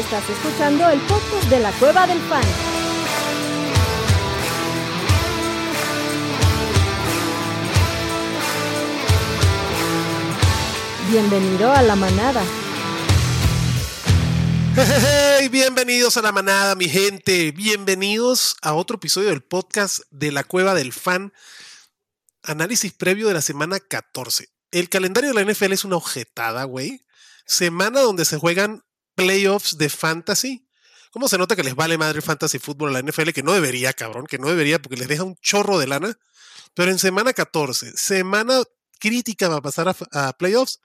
Estás escuchando el podcast de la Cueva del Fan. Bienvenido a la manada. Hey, bienvenidos a la manada, mi gente. Bienvenidos a otro episodio del podcast de la Cueva del Fan. Análisis previo de la semana 14. El calendario de la NFL es una ojetada, güey. Semana donde se juegan playoffs de fantasy. ¿Cómo se nota que les vale madre fantasy fútbol a la NFL? Que no debería, cabrón, que no debería porque les deja un chorro de lana. Pero en semana 14, semana crítica va a pasar a, playoffs.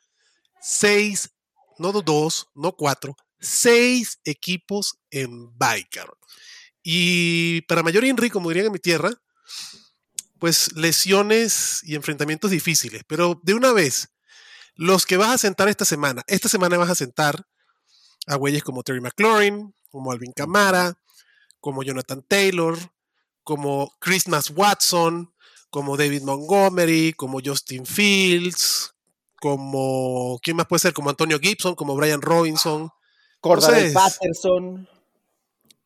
Seis, no dos, no cuatro, seis equipos en bye, cabrón. Y para mayor Inri, como dirían en mi tierra, pues lesiones y enfrentamientos difíciles. Pero de una vez, los que vas a sentar esta semana, esta semana vas a sentar a güeyes como Terry McLaurin, como Alvin Kamara, como Jonathan Taylor, como Christmas Watson, como David Montgomery, como Justin Fields, como, ¿quién más puede ser? Como Antonio Gibson, como Brian Robinson. Cordarel Patterson.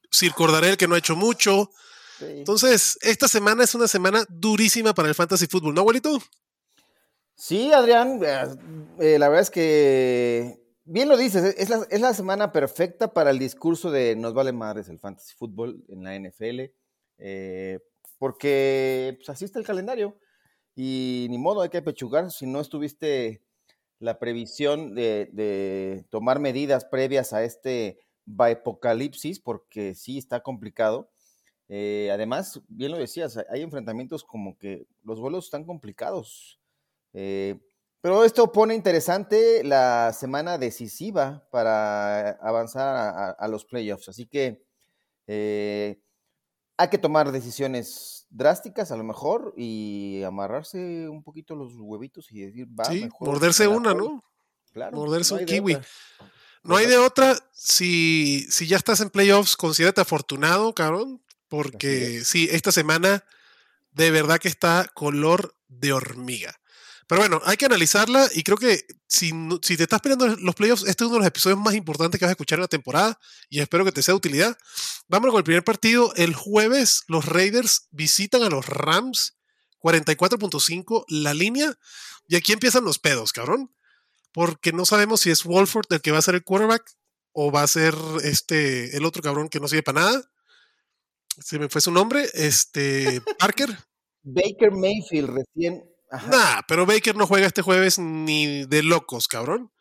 Sir Cordarel, que no ha hecho mucho. Sí. Entonces, esta semana es una semana durísima para el fantasy fútbol, ¿no, abuelito? Sí, Adrián, eh, la verdad es que, bien lo dices, es la, es la, semana perfecta para el discurso de nos vale madres el fantasy fútbol en la NFL, eh, porque pues, así está el calendario y ni modo, hay que pechugar. Si no estuviste la previsión de, de tomar medidas previas a este apocalipsis, porque sí está complicado. Eh, además, bien lo decías, hay enfrentamientos como que los vuelos están complicados. Eh, pero esto pone interesante la semana decisiva para avanzar a, a los playoffs. Así que eh, hay que tomar decisiones drásticas a lo mejor y amarrarse un poquito los huevitos y decir, va, sí, mejor morderse una, ¿no? Claro, morderse no un kiwi. otra. No hay de otra. Si, si ya estás en playoffs, considérate afortunado, cabrón. Porque sí, esta semana de verdad que está color de hormiga. Pero bueno, hay que analizarla y creo que si, si te estás esperando los playoffs, este es uno de los episodios más importantes que vas a escuchar en la temporada y espero que te sea de utilidad. Vamos con el primer partido. El jueves los Raiders visitan a los Rams, 44.5 la línea. Y aquí empiezan los pedos, cabrón. Porque no sabemos si es Wolford el que va a ser el quarterback o va a ser este el otro cabrón que no sirve para nada. Se me fue su nombre, este Parker. Baker Mayfield recién. Nah, pero Baker no juega este jueves ni de locos, cabrón.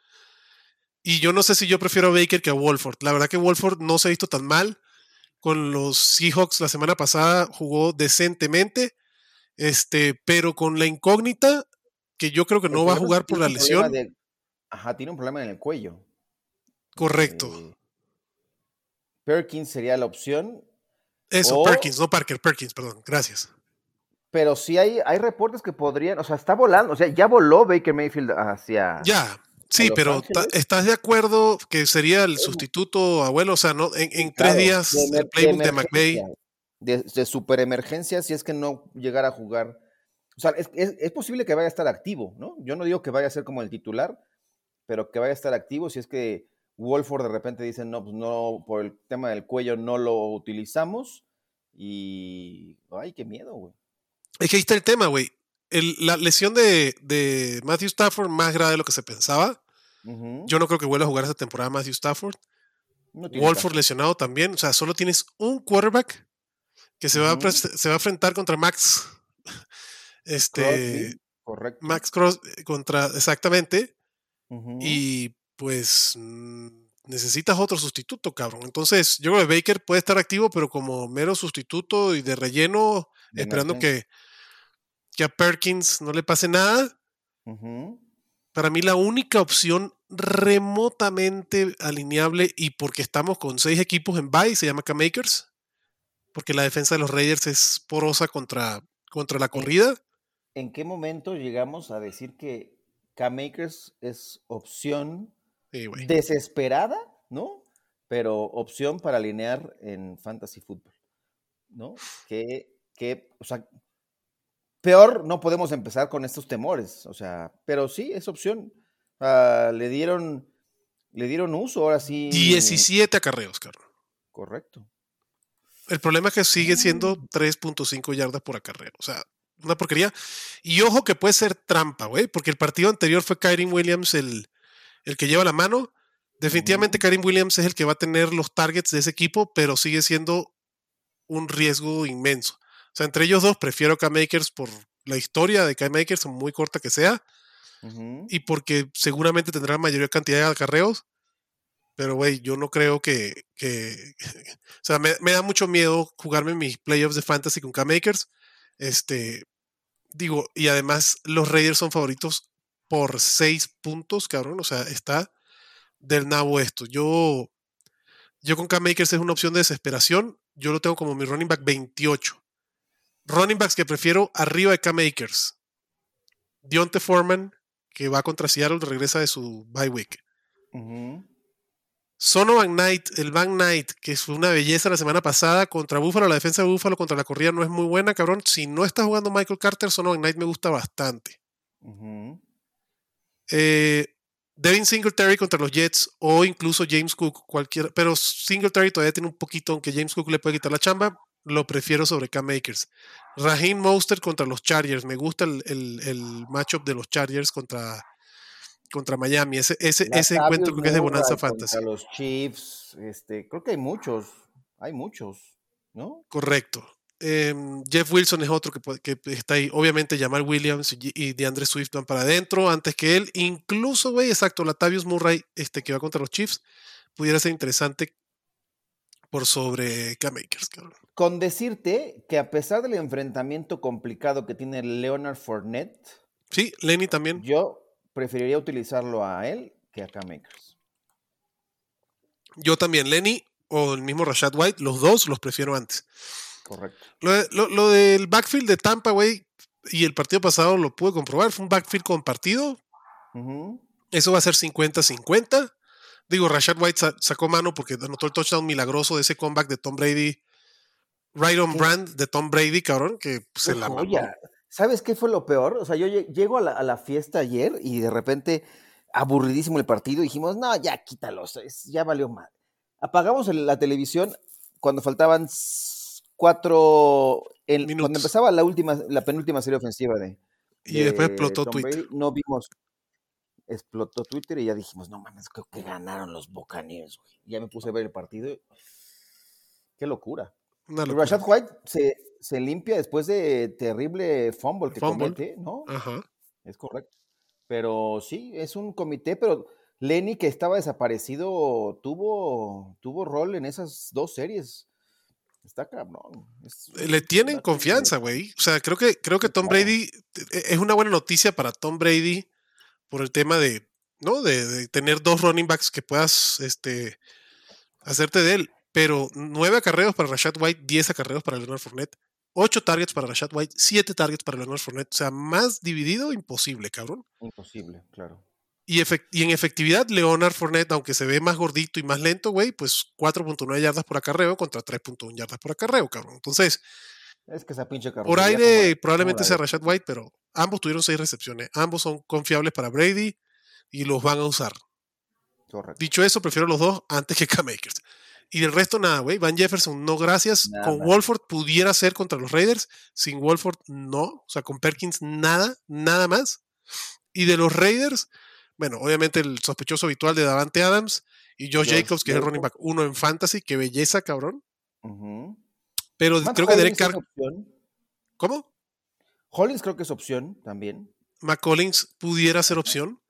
Y yo no sé si yo prefiero a Baker que a Wolford. La verdad que Wolford no se ha visto tan mal. Con los Seahawks la semana pasada jugó decentemente. Este, pero con la incógnita que yo creo que el no va a jugar por la lesión. de- ajá, tiene un problema en el cuello. Correcto. Eh, Perkins sería la opción, Eso, o- Perkins, no Parker, Perkins, perdón. Gracias. Pero sí hay, hay reportes que podrían, o sea, está volando, o sea, ya voló Baker Mayfield hacia. Ya, sí, pero. ¿estás de acuerdo que sería el sustituto abuelo? O sea, ¿no? En, en tres días de el playbook de emergencia, McVay. De, de super emergencia, si es que no llegara a jugar. O sea, es, es- es posible que vaya a estar activo, ¿no? Yo no digo que vaya a ser como el titular, pero que vaya a estar activo si es que Wolford de repente dice, no, pues no, por el tema del cuello no lo utilizamos. Y. Ay, qué miedo, güey. Es que ahí está el tema, güey. La lesión de, de Matthew Stafford más grave de lo que se pensaba. Yo no creo que vuelva a jugar esa temporada Matthew Stafford. No Wolford caso. lesionado también. O sea, solo tienes un quarterback que se, va, a se va a enfrentar contra Max. Este. Correcto. Max Cross contra. Exactamente. Y pues necesitas otro sustituto, cabrón. Entonces, yo creo que Baker puede estar activo, pero como mero sustituto y de relleno, esperando que, que a Perkins no le pase nada. Para mí la única opción remotamente alineable y porque estamos con seis equipos en bye se llama K-Makers, porque la defensa de los Raiders es porosa contra, contra la corrida. ¿En qué momento llegamos a decir que K-Makers es opción desesperada, ¿no? Pero opción para alinear en fantasy fútbol, ¿no? Que, que, o sea, peor no podemos empezar con estos temores, o sea, pero sí es opción. Le dieron Le dieron uso, ahora sí. 17 acarreos, cabrón. Correcto. El problema es que sigue siendo 3.5 yardas por acarreo. O sea, una porquería. Y ojo que puede ser trampa, güey, porque el partido anterior fue Kyrie Williams el, el que lleva la mano. Definitivamente Karim Williams es el que va a tener los targets de ese equipo, pero sigue siendo un riesgo inmenso. Sea, entre ellos dos prefiero K-Makers por la historia de K-Makers, muy corta que sea, y porque seguramente tendrá la mayor cantidad de acarreos. Pero, güey, yo no creo que. que o sea, me, me, da mucho miedo jugarme mis playoffs de fantasy con K-Makers. Este. Digo, y además los Raiders son favoritos por seis puntos, cabrón. O sea, está del nabo esto. Yo, yo con K-Makers es una opción de desesperación. Yo lo tengo como mi running back 28. Running backs que prefiero arriba de K-Makers. Dionte Foreman, que va contra Seattle, regresa de su bye week. Sono Van Knight, el Van Knight, que fue una belleza la semana pasada contra Buffalo. La defensa de Buffalo contra la corrida no es muy buena, cabrón. Si no está jugando Michael Carter, Sono Van Knight me gusta bastante. eh, Devin Singletary contra los Jets o incluso James Cook, cualquiera, pero Singletary todavía tiene un poquito, aunque James Cook le puede quitar la chamba, lo prefiero sobre Cam Makers. Raheem Monster contra los Chargers, me gusta el, el, matchup de los Chargers contra, contra Miami, ese, ese, ese encuentro creo que es de Bonanza Fantasy. Los Chiefs, este, creo que hay muchos, hay muchos, ¿no? Correcto. Em, Jeff Wilson es otro que, está ahí. Obviamente, Jamal Williams y, DeAndre Swift van para adentro antes que él. Incluso, güey, exacto, Latavius Murray, este que va contra los Chiefs, pudiera ser interesante por sobre K-Makers, Con decirte que a pesar del enfrentamiento complicado que tiene Leonard Fournette. Sí, Lenny también. Yo preferiría utilizarlo a él que a K-Makers. Yo también, Lenny o el mismo Rashad White, los dos los prefiero antes. Correcto. Lo, del backfield de Tampa, güey, y el partido pasado lo pude comprobar, fue un backfield compartido. Eso va a ser 50-50. Digo, Rashad White sacó mano porque anotó el touchdown milagroso de ese comeback de Tom Brady. Right on brand de Tom Brady, cabrón, que se la Oye, ¿sabes qué fue lo peor? O sea, yo llego a la, fiesta ayer y de repente, aburridísimo el partido, dijimos, no, ya quítalo, ya valió mal. Apagamos la televisión cuando faltaban cuatro. cuando empezaba la última, la penúltima serie ofensiva de. Y después explotó Twitter. no vimos. Explotó Twitter y ya dijimos, no mames, creo que ganaron los Buccaneers, güey. Ya me puse a ver el partido. Qué locura. Rashad White se, se, limpia después de terrible fumble que comete, ¿no? Ajá. Es correcto. Pero sí, es un comité, pero Lenny, que estaba desaparecido, tuvo, tuvo rol en esas dos series. Está cabrón. Le tienen confianza, güey. O sea, creo que, creo que Tom Brady e, es una buena noticia para Tom Brady por el tema de, ¿no? De, tener dos running backs que puedas este, hacerte de él. Pero nueve acarreos para Rashad White, diez acarreos para Leonard Fournette, ocho targets para Rashad White, siete targets para Leonard Fournette. O sea, más dividido, imposible, cabrón. Imposible, claro. Y, en efectividad, Leonard Fournette, aunque se ve más gordito y más lento, güey, pues 4.9 yardas por acarreo contra 3.1 yardas por acarreo, cabrón. Entonces, es que esa pinche Por aire probablemente sea Rashad White, pero ambos tuvieron seis recepciones. Ambos son confiables para Brady y los van a usar. Correcto. Dicho eso, prefiero los dos antes que K-Makers. Y del resto, nada, güey. Van Jefferson, no gracias. con Wolford pudiera ser contra los Raiders. Sin Wolford, no. O sea, con Perkins, nada, nada más. Y de los Raiders, bueno, obviamente el sospechoso habitual de Davante Adams y Josh, Jacobs, que es el running back uno en fantasy, qué belleza, cabrón. Pero creo que Derek Carr. ¿Cómo? Hollins creo que es opción también. McCollins pudiera ser opción.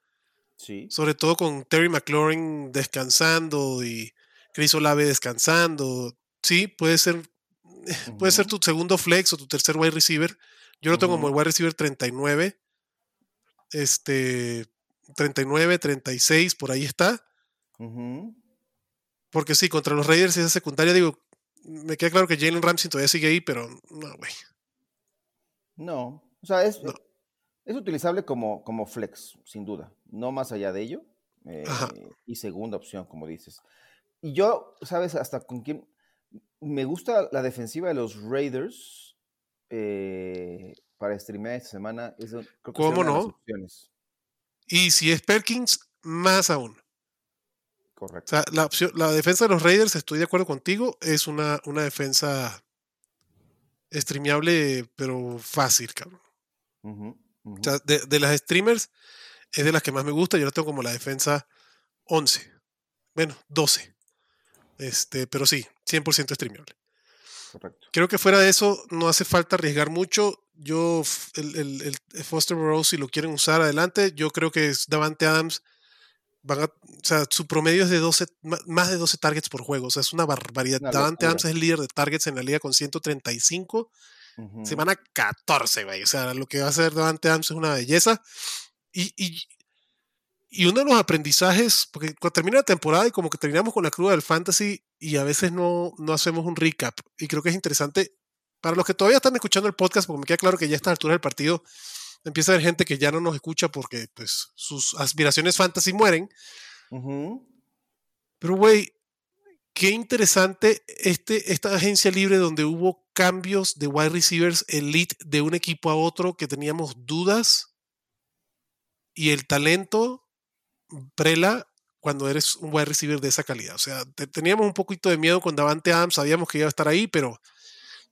Sí. Sobre todo con Terry McLaurin descansando y Chris Olave descansando. Sí, puede ser, puede ser tu segundo flex o tu tercer wide receiver. Yo lo tengo como el wide receiver 39. Este, 39, 36, por ahí está. Porque sí, contra los Raiders esa secundaria, digo, me queda claro que Jalen Ramsey todavía sigue ahí, pero no, güey. No, o sea, es, es utilizable como, como flex, sin duda. No más allá de ello. Eh, y segunda opción, como dices. Y yo, ¿sabes hasta con quién? Me gusta la defensiva de los Raiders eh, para streamear esta semana. ¿Cómo no? Y si es Perkins, más aún. Correcto. O sea, la, opción, la defensa de los Raiders, estoy de acuerdo contigo, es una, una defensa streameable, pero fácil, cabrón. O sea, de, de las streamers, es de las que más me gusta. Yo la tengo como la defensa 11. Bueno, 12. Este, pero sí, 100% streameable. Correcto. Creo que fuera de eso no hace falta arriesgar mucho. Yo, el, el, el Foster Rose, si lo quieren usar adelante, yo creo que Davante Adams. Van a, o sea, su promedio es de 12, ma- más de 12 targets por juego. O sea, es una barbaridad. Una Davante. Adams es el líder de targets en la liga con 135. Ujú. Semana 14, güey. O sea, lo que va a hacer Davante Adams es una belleza. Y, y, y uno de los aprendizajes, porque cuando termina la temporada y como que terminamos con la cruda del fantasy y a veces no, no hacemos un recap. Y creo que es interesante para los que todavía están escuchando el podcast, porque me queda claro que ya a esta altura del partido empieza a haber gente que ya no nos escucha porque pues sus aspiraciones fantasy mueren. Pero, güey, qué interesante este, esta agencia libre donde hubo cambios de wide receivers elite de un equipo a otro que teníamos dudas y el talento prela cuando eres un wide receiver de esa calidad. O sea, te- teníamos un poquito de miedo con Davante Adams, sabíamos que iba a estar ahí, pero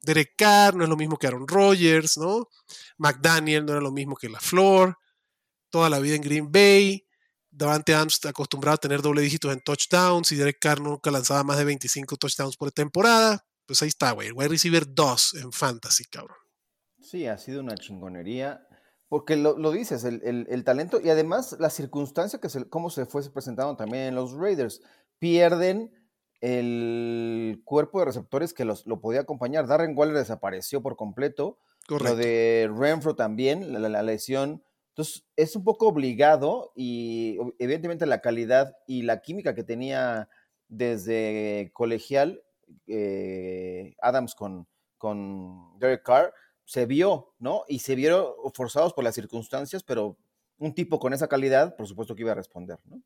Derek Carr no es lo mismo que Aaron Rodgers, ¿no? McDaniel no era lo mismo que LaFleur, toda la vida en Green Bay. Davante Adams acostumbrado a tener doble dígitos en touchdowns y Derek Carr nunca lanzaba más de 25 touchdowns por temporada. Pues ahí está, güey. Wide receiver 2 en fantasy, cabrón. Sí, ha sido una chingonería. Porque lo, lo dices, el, el- el talento y además la circunstancia que se, cómo se fue presentando también en los Raiders. Pierden el cuerpo de receptores que los, lo podía acompañar. Darren Waller desapareció por completo. Correcto. Lo de Renfro también, la, la- la lesión. Entonces, es un poco obligado y evidentemente la calidad y la química que tenía desde colegial eh, Adams con, con Derek Carr se vio, ¿no? Y se vieron forzados por las circunstancias, pero un tipo con esa calidad, por supuesto que iba a responder, ¿no?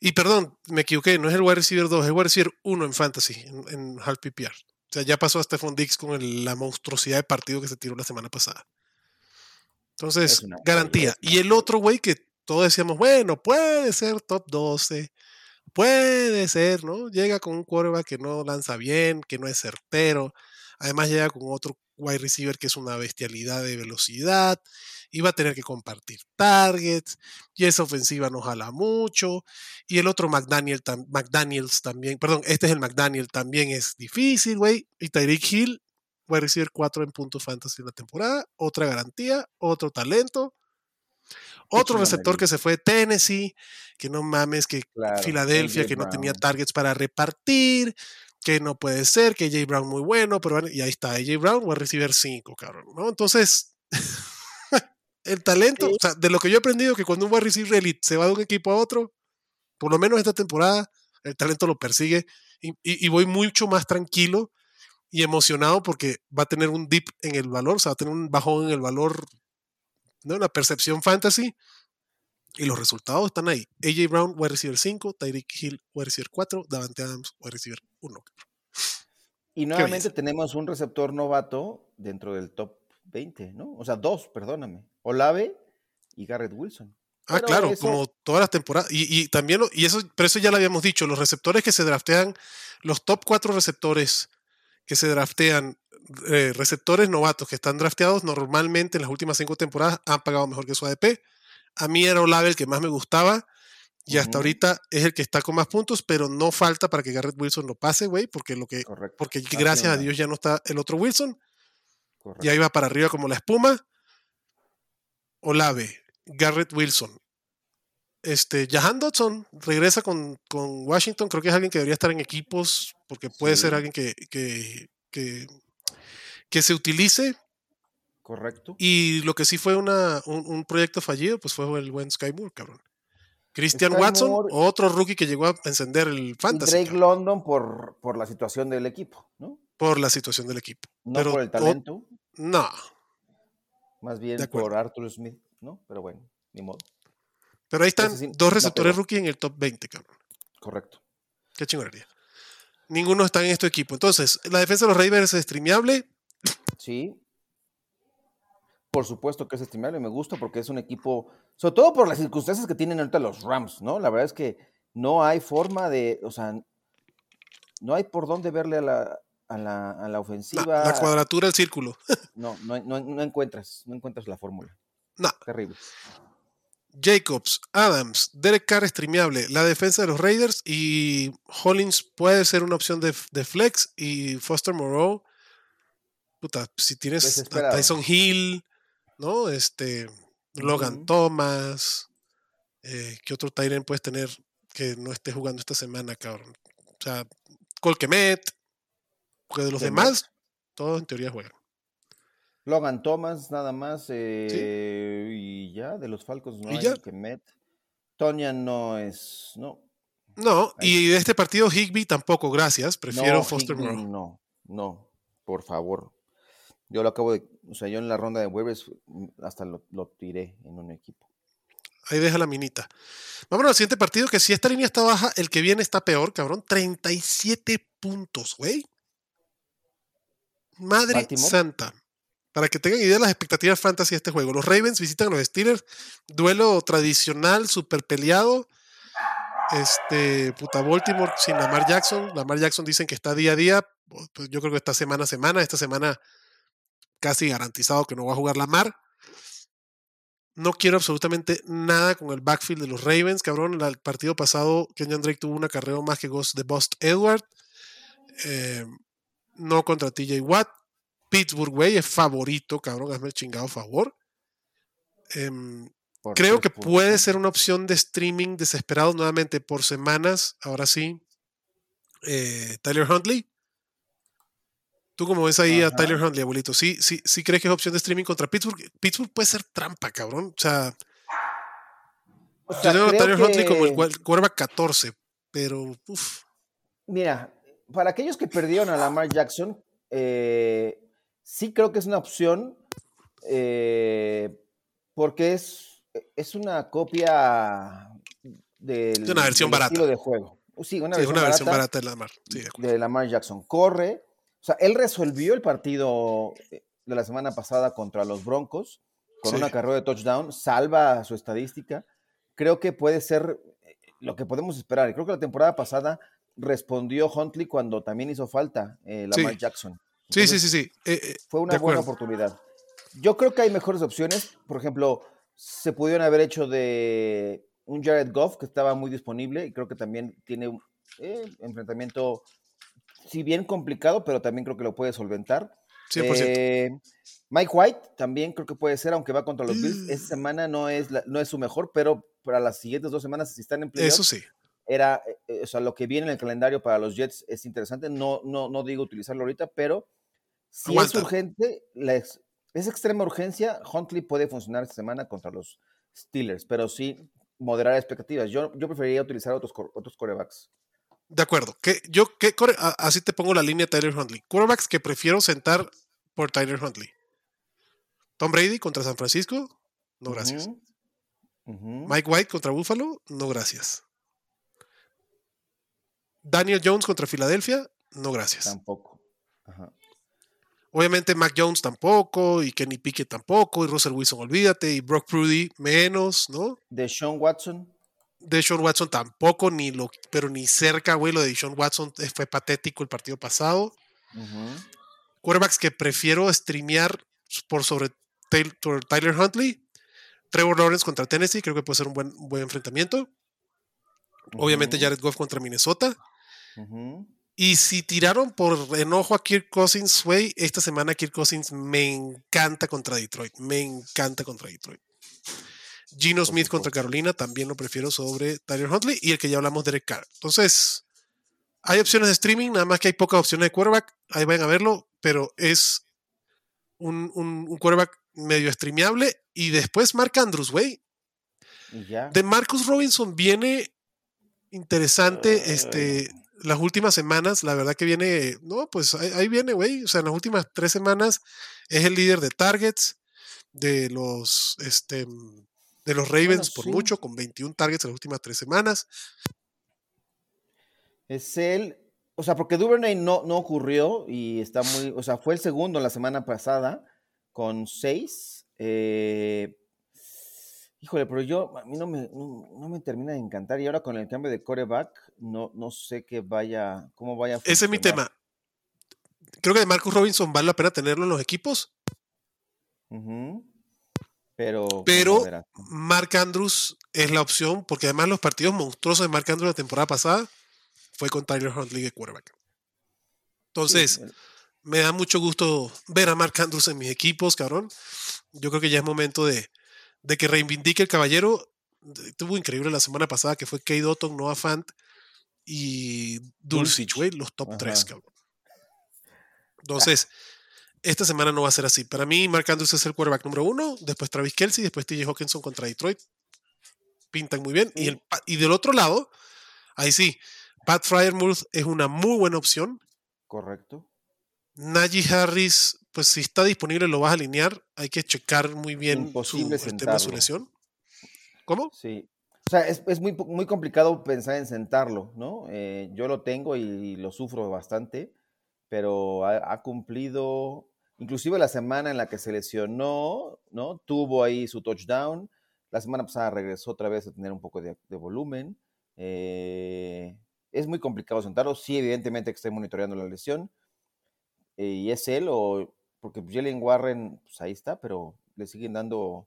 Y perdón, me equivoqué, no es el wide receiver 2, es el wide receiver 1 en fantasy, en, en half PPR. O sea, ya pasó a Stephon Dix con el- la monstruosidad de partido que se tiró la semana pasada. Entonces, una garantía. una Y el otro güey que todos decíamos, bueno, puede ser top 12, puede ser, ¿no? Llega con un quarterback que no lanza bien, que no es certero. Además llega con otro wide receiver que es una bestialidad de velocidad. Y va a tener que compartir targets. Y esa ofensiva nos jala mucho. Y el otro McDaniel, tam- McDaniels también, perdón, este es el McDaniel, también es difícil, güey. Y Tyreek Hill, wide receiver 4 en puntos fantasy en la temporada. Otra garantía, otro talento. Otro receptor que se fue de Tennessee, que no mames, que Claro, Filadelfia, que no tenía targets para repartir, que no puede ser, que AJ Brown muy bueno, pero bueno, y ahí está, AJ Brown va a recibir 5, cabrón, ¿no? Entonces, el talento, Sí. o sea, de lo que yo he aprendido, que cuando un wide receiver elite se va de un equipo a otro, por lo menos esta temporada, el talento lo persigue y, y- y voy mucho más tranquilo y emocionado porque va a tener un dip en el valor, o sea, va a tener un bajón en el valor, ¿no? En la percepción fantasy. Y los resultados están ahí. AJ Brown, wide receiver 5, Tyreek Hill, wide receiver 4, Davante Adams, wide receiver 1. Y nuevamente tenemos un receptor novato dentro del top 20, ¿no? O sea, dos, perdóname. Olave y Garrett Wilson. Ah, Pero claro, eso- como todas las temporadas. Y, y también, y eso, pero eso ya lo habíamos dicho, los receptores que se draftean, los top 4 receptores que se draftean, eh, receptores novatos que están drafteados, normalmente en las últimas 5 temporadas han pagado mejor que su ADP. A mí era Olave el que más me gustaba. Y hasta ahorita es el que está con más puntos, pero no falta para que Garrett Wilson lo pase, güey, porque lo que, Correcto. porque gracias a Dios ya no está el otro Wilson. correcto. Y ahí va para arriba como la espuma. Olave, Garrett Wilson. Este, Jahan Dodson regresa con, con Washington. Creo que es alguien que debería estar en equipos porque puede Sí. ser alguien que, que, que, que se utilice. Correcto. Y lo que sí fue una, un, un proyecto fallido, pues fue el buen Sky Moore, cabrón. Christian Sky Watson, Moore- otro rookie que llegó a encender el fantasy Drake cabrón, London por, por la situación del equipo, ¿no? por la situación del equipo. No Pero por el o- talento, no, más bien por Arthur Smith, ¿no? Pero bueno, ni modo. pero ahí están sí, dos receptores rookie en el top 20, cabrón. Correcto. Qué chingonería. Ninguno está en este equipo. Entonces, la defensa de los Ravens es streameable. Sí. Por supuesto que es estimable, me gusta porque es un equipo, sobre todo por las circunstancias que tienen ahorita los Rams, ¿no? La verdad es que no hay forma de, o sea, no hay por dónde verle a la, a la, a la ofensiva. La, cuadratura del círculo. no, no, no, no, encuentras, no encuentras la fórmula. No. Terrible. Jacobs, Adams, Derek Carr streameable, la defensa de los Raiders y Hollins puede ser una opción de, de flex y Foster Moreau, puta, si tienes a Tyson Hill, ¿no? Este, Logan Thomas, eh, ¿qué otro Tyrant puedes tener que no esté jugando esta semana, cabrón? O sea, Colquemet, porque de los demás, todos en teoría juegan. Logan Thomas, nada más. Eh, y ya, de los Falcons no hay ya? que met. Tonya no es. No. No, y de este partido Higby tampoco, gracias. Prefiero Foster Moreau. No, no, por favor. Yo lo acabo de. O sea, yo en la ronda de waivers mm, hasta lo, tiré en un equipo. Ahí deja la minita. Vámonos al siguiente partido, que si esta línea está baja, el que viene está peor, cabrón. 37 puntos, güey. Madre santa. Para que tengan idea de las expectativas fantasy de este juego. Los Ravens visitan a los Steelers. Duelo tradicional, súper peleado. Este, puta Baltimore sin Lamar Jackson. Lamar Jackson dicen que está día a día. Pues yo creo que está semana a semana. Esta semana casi garantizado que no va a jugar Lamar. No quiero absolutamente nada con el backfield de los Ravens, cabrón. El partido pasado, Kenyan Drake tuvo una carrera más que Ghost de Bust Edward. Eh, no contra TJ Watt. Pittsburgh, güey, es favorito, cabrón, hazme el chingado favor. Em, creo que puede ser una opción de streaming desesperado nuevamente por semanas. Ahora sí. Eh, Tyler Huntley. ¿Tú cómo ves ahí a Tyler Huntley, abuelito? ¿Sí, sí, ¿Sí crees que es opción de streaming contra Pittsburgh? Pittsburgh puede ser trampa, cabrón. O sea, yo tengo a Tyler Huntley como el quarterback 14, pero uff. Mira, para aquellos que perdieron a Lamar Jackson, eh, sí creo que es una opción eh, porque es, es una copia del, de una versión barata. estilo de juego. Sí, una, versión, barata, de Lamar. de, Lamar Jackson. Corre. O sea, él resolvió el partido de la semana pasada contra los Broncos con una carrera de touchdown, salva su estadística. Creo que puede ser eh, lo que podemos esperar. Creo que la temporada pasada respondió Huntley cuando también hizo falta eh, Lamar Jackson. Sí, sí, sí, sí. Eh, eh, fue una buena oportunidad. Yo creo que hay mejores opciones. Por ejemplo, se pudieron haber hecho de un Jared Goff que estaba muy disponible y creo que también tiene un eh, enfrentamiento, si bien complicado, pero también creo que lo puede solventar. 100%. Mike White también creo que puede ser, aunque va contra los Bills. Esta semana no es, no es su mejor, pero para las siguientes dos semanas, si están en playoff, Eso sí. Era, o sea, lo que viene en el calendario para los Jets es interesante. No, no, no digo utilizarlo ahorita, pero si es urgente, es extrema urgencia, Huntley puede funcionar esta semana contra los Steelers, pero sí moderar expectativas. Yo, yo preferiría utilizar otros, otros corebacks. De acuerdo. ¿Qué, yo, qué así te pongo la línea Tyler Huntley. Corebacks que prefiero sentar por Tyler Huntley. Tom Brady contra San Francisco, no gracias. Mike White contra Buffalo, no gracias. Daniel Jones contra Filadelfia, no gracias. Tampoco. Ajá. Obviamente Mac Jones tampoco, y Kenny Pickett tampoco, y Russell Wilson, olvídate, y Brock Prudy menos, ¿no? De Sean Watson. De Sean Watson tampoco, ni lo, pero ni cerca, güey, lo de Sean Watson fue patético el partido pasado. Quarterbacks que prefiero streamear por sobre Tyler Huntley. Trevor Lawrence contra Tennessee, creo que puede ser un buen, buen enfrentamiento. Obviamente Jared Goff contra Minnesota. Y si tiraron por enojo a Kirk Cousins, güey, esta semana Kirk Cousins me encanta contra Detroit. Me encanta contra Detroit. Gino Smith contra Carolina también lo prefiero sobre Tyler Huntley y el que ya hablamos, Derek Carr. Entonces, hay opciones de streaming, nada más que hay pocas opciones de quarterback. Ahí vayan a verlo, pero es un, un, quarterback medio streameable. Y después Mark Andrews, güey. De Marcus Robinson viene interesante. este las últimas semanas, la verdad que viene, no, pues ahí, viene, güey. O sea, en las últimas tres semanas es el líder de targets de los, este, de los Ravens por mucho, con 21 targets en las últimas tres semanas. Es él, o sea, porque Duvernay no, no ocurrió y está muy, o sea, fue el segundo la semana pasada con seis. Eh, Híjole, pero yo, a mí no me, no, no me termina de encantar. Y ahora con el cambio de coreback, no, no sé qué vaya, cómo vaya a Ese es mi tema. Creo que de Marcus Robinson vale la pena tenerlo en los equipos. Pero, pero. Mark Andrews es la opción, porque además los partidos monstruosos de Mark Andrews la temporada pasada fue con Tyler Huntley de quarterback. Entonces, Sí, me da mucho gusto ver a Mark Andrews en mis equipos, cabrón. Yo creo que ya es momento de, de que reivindique el caballero. Estuvo increíble la semana pasada que fue Kate Otton, Noah Fant y Dulcich, güey, los top Ajá. 3, cabrón. Entonces, esta semana no va a ser así. Para mí, Mark Andrews es el quarterback número uno, después Travis Kelsey, después TJ Hawkinson contra Detroit. Pintan muy bien. Y, el, y del otro lado, ahí sí, Pat Fryermuth es una muy buena opción. correcto. Najee Harris, pues si está disponible lo vas a alinear. Hay que checar muy bien su, el tema de su lesión. ¿Cómo? Sí. O sea, es, es muy, muy complicado pensar en sentarlo, ¿no? Eh, yo lo tengo y lo sufro bastante, pero ha, ha cumplido, inclusive la semana en la que se lesionó, ¿no? Tuvo ahí su touchdown. La semana pasada regresó otra vez a tener un poco de, de volumen. Eh, es muy complicado sentarlo. Sí, evidentemente que estoy monitoreando la lesión. Eh, y es él o... Porque Jalen Warren, pues ahí está, pero le siguen dando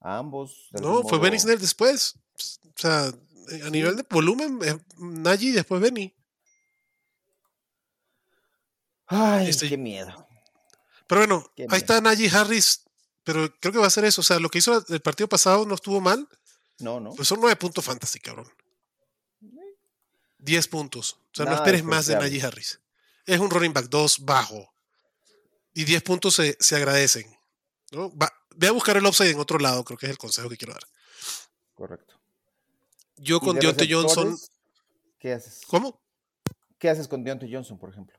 a ambos. No, fue Benny modo. Snell después. O sea, eh, a nivel de volumen, Najee y después Benny. Ay, Este- qué miedo. Pero bueno, ahí está Najee Harris. Pero creo que va a ser eso. O sea, lo que hizo el partido pasado no estuvo mal. No, no. Pues son nueve puntos fantasy, cabrón. 10 puntos. O sea, no esperes más de. Najee Harris. Es un running back 2 bajo. Y 10 puntos se, se agradecen. ¿no? Va- ve a buscar el upside en otro lado, creo que es el consejo que quiero dar. Correcto. Yo ¿Y con de Deontay Johnson. ¿Qué haces? ¿Cómo? ¿Qué haces con Deontay Johnson, por ejemplo?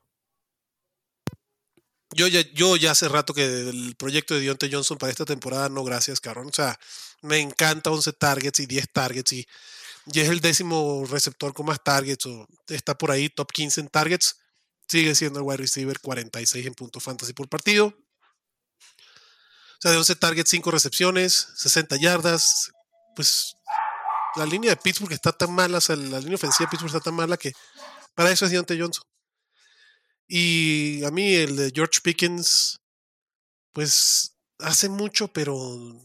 Yo ya, yo ya hace rato que el proyecto de Deontay Johnson para esta temporada, no gracias, cabrón. O sea, me encanta 11 targets y 10 targets y, es el décimo receptor con más targets o está por ahí top 15 en targets. Sigue siendo el wide receiver 46 en puntos fantasy por partido. O sea, de 11 targets, 5 recepciones, 60 yardas. Pues la línea de Pittsburgh está tan mala, o sea, la línea ofensiva de Pittsburgh está tan mala que para eso es Deontay Johnson. Y a mí el de George Pickens, pues hace mucho, pero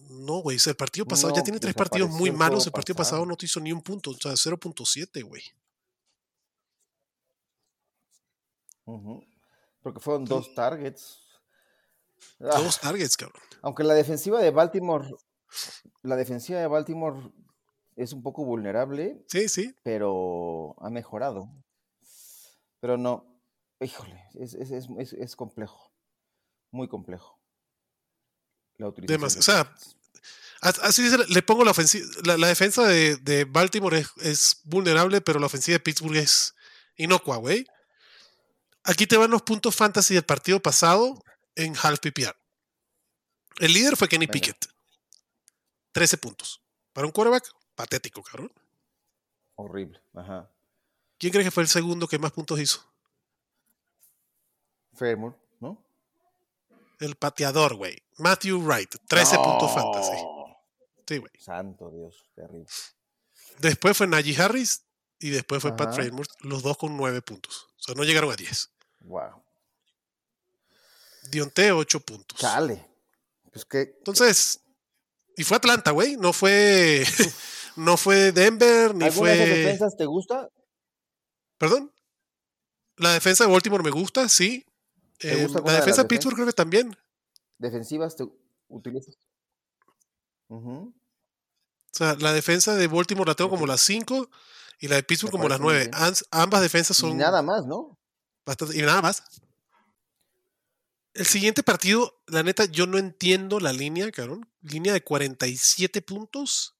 no, güey. O sea, el partido pasado ya tiene tres partidos muy malos. El partido pasado pasado. no te hizo ni un punto, o sea, 0.7, güey. Porque fueron dos targets. Ah, Dos targets, cabrón. aunque la defensiva de Baltimore, la defensiva de Baltimore es un poco vulnerable, Sí, sí. pero ha mejorado. Pero no, híjole, es, es, es, es- complejo, muy complejo. La utilización Demas- de o sea, Así se le- pongo la ofensiva. La, la defensa de, de Baltimore es, vulnerable, pero la ofensiva de Pittsburgh es inocua, güey. Aquí te van los puntos fantasy del partido pasado en half PPR. El líder fue Kenny. Pickett. 13 puntos. Para un quarterback, patético, cabrón. horrible. Ajá. ¿Quién cree que fue el segundo que más puntos hizo? Fairmore, ¿no? El pateador, güey. Matthew Wright. 13 puntos fantasy. Sí, güey. Santo Dios, terrible. Después fue Najee Harris y después fue Pat. Frameworth, los dos con 9 puntos. O sea, no llegaron a 10. Wow. Dionte 8 puntos. Chale. Pues que Entonces, y fue Atlanta, güey. No fue, no fue Denver, ni ¿Alguna de esas fue. defensas te gusta? Perdón. La defensa de Baltimore me gusta, sí. ¿Te Eh, la de defensa de Pittsburgh creo que también. ¿Defensivas te utilizas? O sea, la defensa de Baltimore la tengo como las 5 y la de Pittsburgh como las parece muy 9. bien. ambas defensas Y son nada más, ¿no? bastante. Y nada más. El siguiente partido, la neta, yo no entiendo la línea, cabrón. Línea de 47 puntos.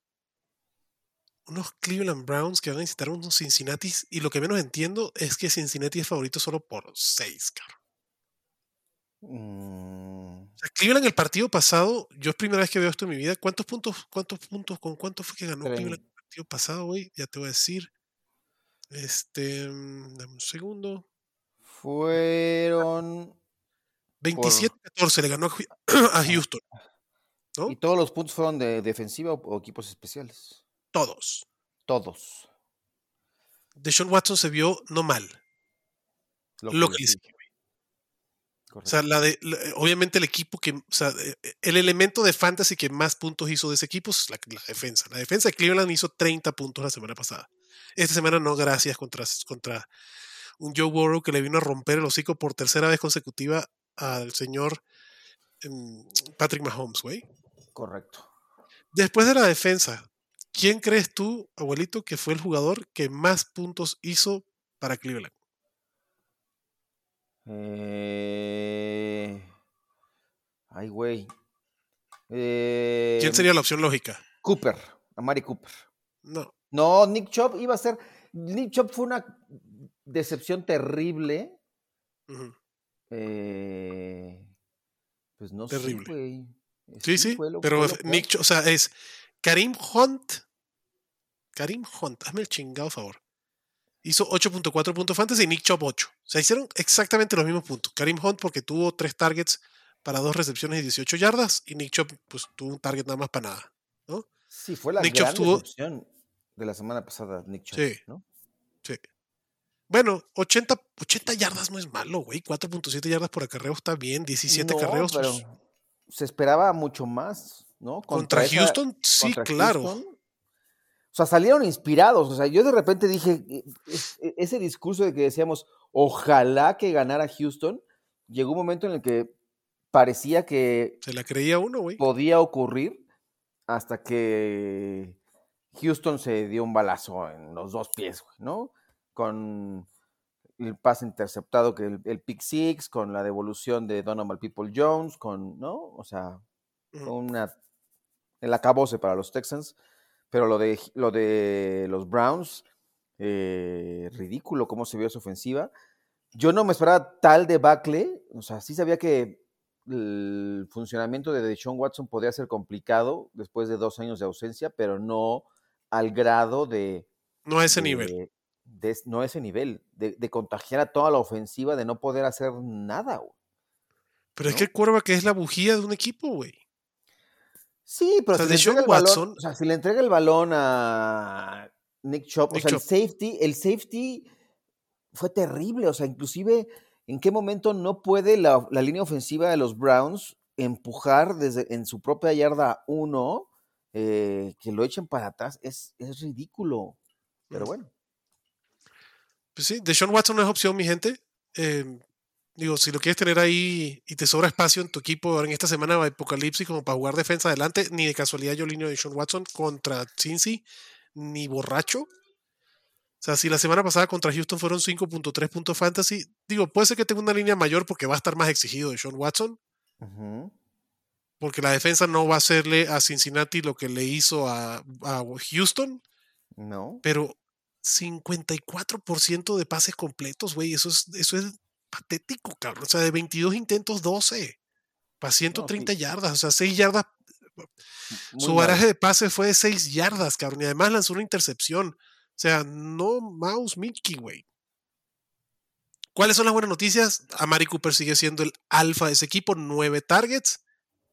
Unos Cleveland Browns que van a visitar unos Cincinnati. Y lo que menos entiendo es que Cincinnati es favorito solo por 6, cabrón. Mm, O sea, Cleveland el partido pasado, yo es primera vez que veo esto en mi vida. ¿Cuántos puntos, cuántos puntos, con cuánto fue que ganó Trein- Cleveland el partido pasado, güey? Ya te voy a decir. Este, mm, dame un segundo. fueron 27-14 le ganó a Hu- a Houston. ¿no? ¿Y todos los puntos fueron de defensiva o, equipos especiales? Todos. Todos. Deshaun Watson se vio no mal. Lo que le sigue. O sea, la de, la- obviamente el equipo que, o sea, eh, el elemento de fantasy que más puntos hizo de ese equipo es la, la defensa. La defensa de Cleveland hizo 30 puntos la semana pasada. Esta semana no, gracias contra, contra un Joe Burrow que le vino a romper el hocico por tercera vez consecutiva al señor em, Patrick Mahomes, güey. Correcto. Después de la defensa, ¿quién crees tú, abuelito, que fue el jugador que más puntos hizo para Cleveland? Eh... Ay, güey. Eh, ¿Quién sería la opción lógica? Cooper, Amari Cooper. No. No, Nick Chubb iba a ser. Nick Chubb fue una decepción terrible. Eh, pues no Terrible. sé, güey. Eh, Sí, sí, fue pero fue. Nick, Cho- o sea, es Karim Hunt. Karim Hunt, hazme el chingado favor. Hizo 8.4 puntos fantasy y Nick Chubb 8. O sea, hicieron exactamente los mismos puntos. Karim Hunt porque tuvo tres targets para dos recepciones y 18 yardas y Nick Chubb pues tuvo un target nada más para nada. Sí, fue la Nick gran tuvo- de la semana pasada, Nick Chubb, Sí. ¿no? Sí. Bueno, 80, 80 yardas no es malo, güey. 4.7 yardas por acarreo está bien. 17 No, carreos. pero pues, se esperaba mucho más, ¿no? contra esa- Houston, sí, contra claro. Houston. O sea, salieron inspirados. O sea, yo de repente dije, e- e- ese discurso de que decíamos, ojalá que ganara Houston, llegó un momento en el que parecía que Se la creía uno, güey. podía ocurrir hasta que Houston se dio un balazo en los dos pies, güey, ¿no? Con el pase interceptado, que el, el pick six, con la devolución de Donovan People Jones, con, ¿no? O sea, una el acabose para los Texans, pero lo de lo de los Browns, eh, ridículo cómo se vio su ofensiva. Yo no me esperaba tal debacle, o sea, sí sabía que el funcionamiento de Deshaun Watson podía ser complicado después de dos años de ausencia, pero no al grado de... No a ese de- nivel. de no a ese nivel, de, de contagiar a toda la ofensiva, de no poder hacer nada. güey. Pero es que el quarterback es la bujía de un equipo, güey. Sí, pero sea, si, le entrega el balón, Watson- o sea, si le entrega el balón a Nick Nick o sea, el safety, el safety fue terrible, o sea, inclusive en qué momento no puede la, la línea ofensiva de los Browns empujar desde en su propia yarda 1, que lo echen para atrás, es, es ridículo. Pero Ujú. bueno, Pues sí, Deshaun Watson no es opción, mi gente. Eh, digo, si lo quieres tener ahí y te sobra espacio en tu equipo ahora en esta semana de Apocalipsis como para jugar defensa adelante, ni de casualidad yo lineo de Deshaun Watson contra Cincy, ni borracho. O sea, si la semana pasada contra Houston fueron 5.3 puntos fantasy, digo, puede ser que tenga una línea mayor porque va a estar más exigido de Sean Watson, porque la defensa no va a hacerle a Cincinnati lo que le hizo a, a Houston, no. pero 54% de pases completos, güey, eso es, eso es patético, cabrón. O sea, de 22 intentos, 12 para 130 sí. yardas, o sea, 6 yardas. muy Su mal. baraje de pases fue de 6 yardas, cabrón, y además lanzó una intercepción. O sea, no mouse Mickey, güey. ¿Cuáles son las buenas noticias? Amari Cooper sigue siendo el alfa de ese equipo, 9 targets,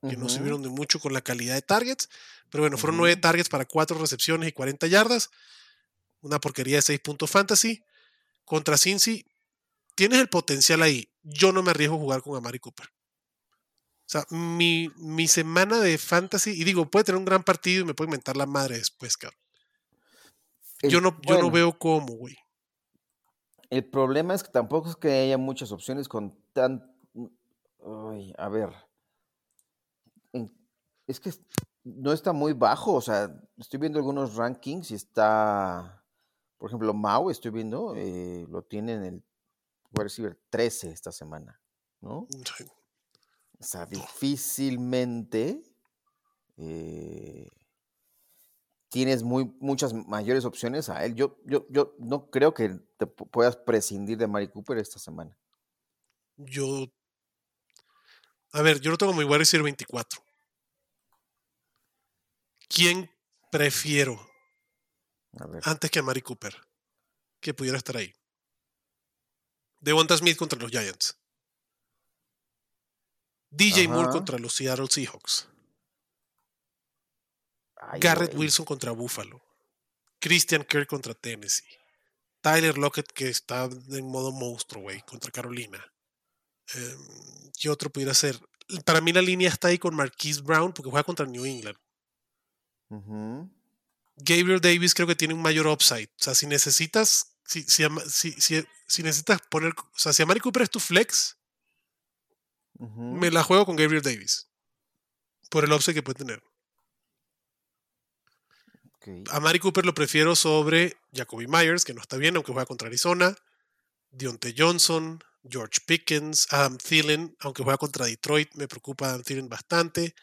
que no subieron de mucho con la calidad de targets, pero bueno, fueron. 9 targets para 4 recepciones y 40 yardas. Una porquería de 6 puntos fantasy. Contra Cincy, tienes el potencial ahí. Yo no me arriesgo a jugar con Amari Cooper. O sea, mi, mi semana de fantasy, y digo, puede tener un gran partido y me puede inventar la madre después, cabrón. el- Yo no, yo no veo cómo, güey. El problema es que tampoco es que haya muchas opciones con tan... Ay, a ver. Es que no está muy bajo, o sea, estoy viendo algunos rankings y está, por ejemplo, Mau, estoy viendo, eh, lo tiene en el wide receiver 13 esta semana, ¿no? O sea, difícilmente eh, tienes muy, muchas mayores opciones a él. Yo, yo, yo no creo que te pu- puedas prescindir de Mari Cooper esta semana. Yo. A ver, yo lo tengo muy wide receiver 24. ¿Quién prefiero A ver. antes que a Mari Cooper que pudiera estar ahí? Devonta Smith contra los Giants. DJ Moore contra los Seattle Seahawks. Ay, Garrett güey. Wilson contra Buffalo. Christian Kirk contra Tennessee. Tyler Lockett que está en modo monstruo, güey, contra Carolina. Em, ¿Qué otro pudiera ser? Para mí la línea está ahí con Marquise Brown porque juega contra New England. Gabriel Davis creo que tiene un mayor upside. O sea, si necesitas, si, si, si, si- si necesitas poner, o sea, si Amari Cooper es tu flex, me la juego con Gabriel Davis. Por el upside que puede tener. Ok. A Mari Cooper lo prefiero sobre Jacoby Myers, que no está bien, aunque juega contra Arizona. Dionte Johnson, George Pickens, Adam Thielen, aunque juega contra Detroit, me preocupa Adam Thielen bastante.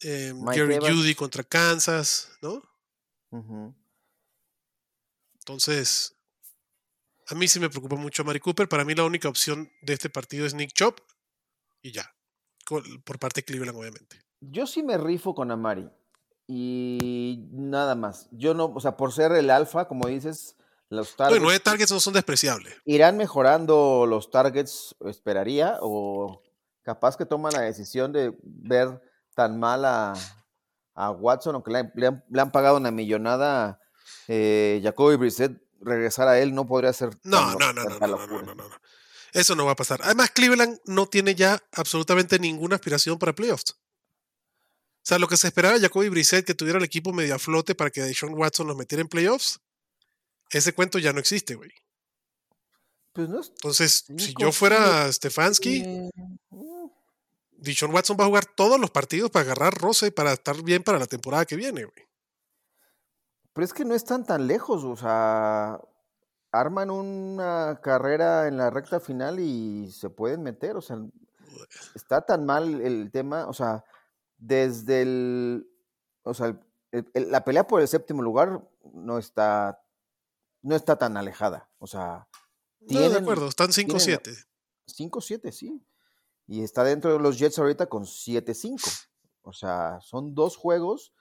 Eh, Jerry Evans. Judy contra Kansas, ¿no? Ujú. Entonces, a mí sí me preocupa mucho a Mari Cooper. Para mí la única opción de este partido es Nick Chop y ya. Por parte de Cleveland, obviamente. Yo sí me rifo con Amari. Y nada más. Yo no, o sea, por ser el alfa, como dices, los No, targets nueve targets no son despreciables. irán mejorando los targets, esperaría, o capaz que toman la decisión de ver tan mal a, a Watson, aunque le, le han, le han pagado una millonada, eh, Jacoby Brissett, regresar a él no podría ser No, no, no, no, no, no, no. Eso no va a pasar. Además, Cleveland no tiene ya absolutamente ninguna aspiración para playoffs. O sea, lo que se esperaba Jacoby Brissett, que tuviera el equipo medio a flote para que Deshaun Watson los metiera en playoffs, ese cuento ya no existe, güey. Pues no es Entonces, si yo fuera Stefanski, eh, Deshaun Watson va a jugar todos los partidos para agarrar roce y para estar bien para la temporada que viene, güey. Pero es que no están tan lejos, o sea, arman una carrera en la recta final y se pueden meter, o sea, está tan mal el tema, o sea, desde el, o sea, el- el- la pelea por el séptimo lugar no está, no está tan alejada, o sea, No, de Tienen- acuerdo, están 5-7. 5-7, sí, y está dentro de los Jets ahorita con 7-5, o sea, son dos juegos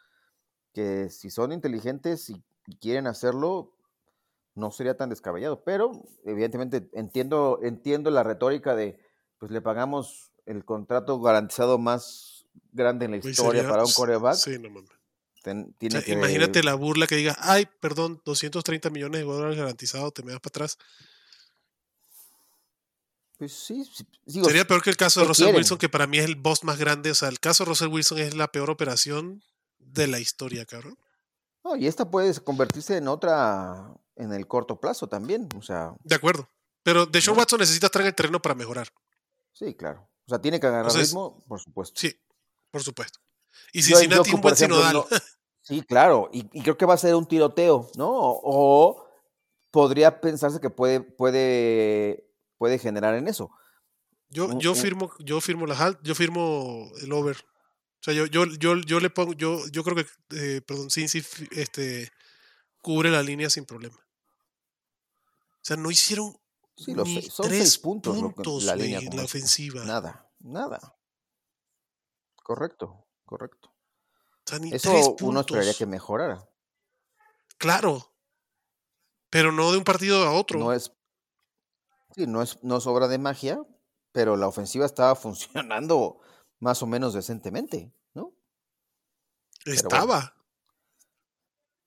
que si son inteligentes y, y quieren hacerlo, no sería tan descabellado. Pero, evidentemente, entiendo, entiendo la retórica de, pues le pagamos el contrato garantizado más grande en la Güey, historia sería- para un coreback. Sí, no mames. ten- O tiene sea, que- imagínate la burla que diga, ay, perdón, 230 millones de dólares garantizados, te me das para atrás. Pues sí, sí, digo, Sería peor que el caso de ¿qué Russell quieren? Wilson, que para mí es el boss más grande. O sea, el caso de Russell Wilson es la peor operación de la historia, cabrón. no, y esta puede convertirse en otra en el corto plazo también. O sea, De acuerdo. Pero Deshaun ¿No? Watson necesita estar en el terreno para mejorar. sí, claro. O sea, tiene que agarrar Entonces, ritmo, por supuesto. Sí, por supuesto. Y en Cincinnati un buen ejemplo, sinodal. no- sí, claro, y, y creo que va a ser un tiroteo, ¿no? O podría pensarse que puede, puede, puede generar en eso. Yo, yo firmo, yo firmo las alt, yo firmo el over. O sea, yo, yo, yo, yo le pongo, yo, yo creo que, eh, perdón, Cincy este, cubre la línea sin problema. O sea, no hicieron Sí, los ni seis- son tres seis puntos, puntos, la línea la está. ofensiva. Nada, nada. Correcto, correcto. O sea, ni Eso tres uno esperaría puntos. que mejorara. Claro. Pero no de un partido a otro. No es, sí, no es, no es obra de magia, pero la ofensiva estaba funcionando más o menos decentemente, ¿no? bueno. Estaba.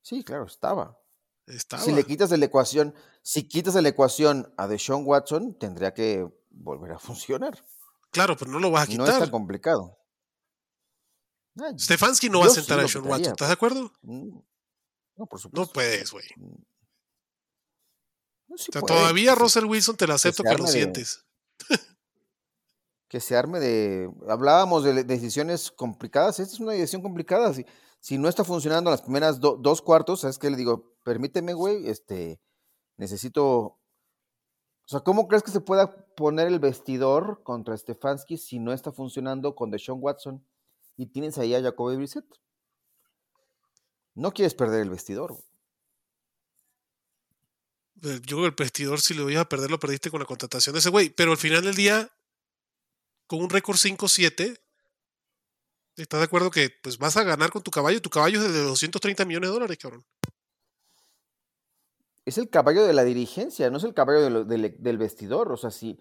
Sí, claro, estaba. Estaba. Si le quitas de la ecuación, si quitas de la ecuación a Deshaun Watson, tendría que volver a funcionar. Claro, pero no lo vas a No es tan quitar. complicado. Ah, Stefanski no va a sí sentar a quitaría. Watson. ¿Estás de acuerdo? mm, No, por No supuesto. puedes, güey. No, sí O sea, puede, todavía Russell Wilson te lo acepto que lo de- sientes. Que se arme de. Hablábamos de decisiones complicadas. Esta es una decisión complicada. Si, si no está funcionando las primeras do- dos cuartos, ¿sabes qué? Le digo, permíteme, güey, este, necesito. O sea, ¿cómo crees que se pueda poner el vestidor contra Stefanski si no está funcionando con Deshaun Watson y tienes ahí a Jacoby Brissett? No quieres perder el vestidor. Eh, Yo el vestidor, si lo ibas a perder, lo perdiste con la contratación de ese güey. Pero al final del día, con un récord 5-7, ¿estás de acuerdo que pues vas a ganar con tu caballo? Tu caballo es de 230 millones de dólares, cabrón. Es el caballo de la dirigencia, no es el caballo de lo- del, del vestidor. O sea, sí,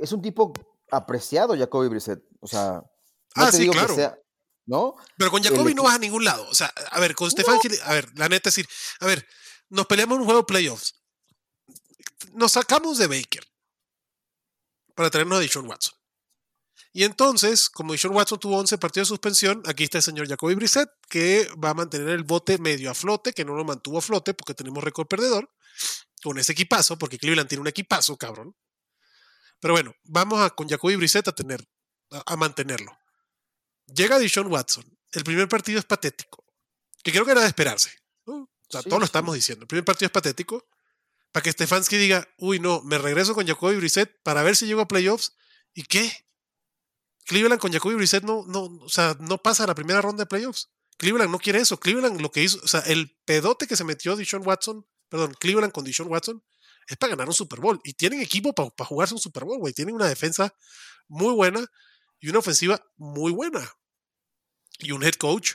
es un tipo apreciado, Jacoby Brissett. O sea, no Ah, te sí, digo claro. que sea, ¿no? Pero con Jacoby no vas a ningún lado. O sea, a ver, con Stefanski, a ver, la neta es decir, a ver, nos peleamos en un juego de playoffs. Nos sacamos de Baker para traernos a Dishon Watson. Y entonces, como Dishon Watson tuvo 11 partidos de suspensión, aquí está el señor Jacoby Brissett, que va a mantener el bote medio a flote, que no lo mantuvo a flote porque tenemos récord perdedor con ese equipazo, porque Cleveland tiene un equipazo, cabrón. Pero bueno, vamos a, con Jacoby Brissett a, tener, a, mantenerlo. Llega Dishon Watson. El primer partido es patético, que creo que era de esperarse. O sea, todos lo estamos diciendo. El primer partido es patético. Para que Stefanski diga, uy, no, me regreso con Jacoby Brissett para ver si llego a playoffs. ¿Y qué? Cleveland con Jacoby Brissett no, no, o sea, no pasa a la primera ronda de playoffs. Cleveland no quiere eso. Cleveland lo que hizo, o sea, el pedote que se metió Dishon Watson, perdón, Cleveland con Dishon Watson, es para ganar un Super Bowl. Y tienen equipo para jugarse un Super Bowl, güey. Tienen una defensa muy buena y una ofensiva muy buena. Y un head coach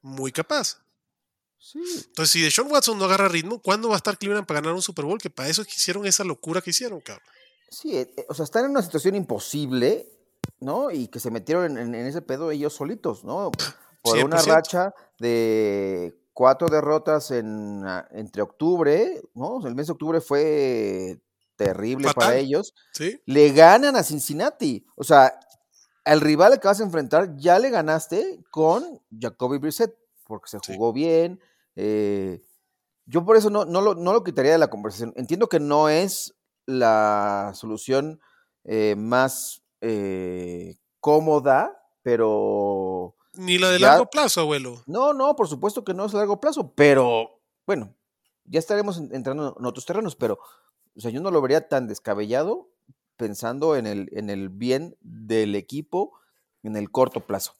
muy capaz. Entonces, si Deshaun Watson no agarra ritmo, ¿cuándo va a estar Cleveland para ganar un Super Bowl? Que para eso hicieron esa locura que hicieron, cabrón. Sí, eh, eh, o sea, están en una situación imposible, ¿no? Y que se metieron en, ese pedo ellos solitos, ¿no? Por una racha de cuatro derrotas en, ah, entre octubre, ¿no? El mes de octubre fue terrible para ellos. ¿Sí? Le ganan a Cincinnati. O sea, al rival que vas a enfrentar ya le ganaste con Jacoby Brissett, porque se jugó bien, eh, yo por eso no, no, lo, no, lo, quitaría de la conversación. Entiendo que no es la solución eh, más eh, cómoda, pero... Ni la de largo plazo, abuelo. No, no, por supuesto que no es largo plazo, pero bueno, ya estaremos entrando en otros terrenos, pero o sea, yo no lo vería tan descabellado pensando en el, en el bien del equipo en el corto plazo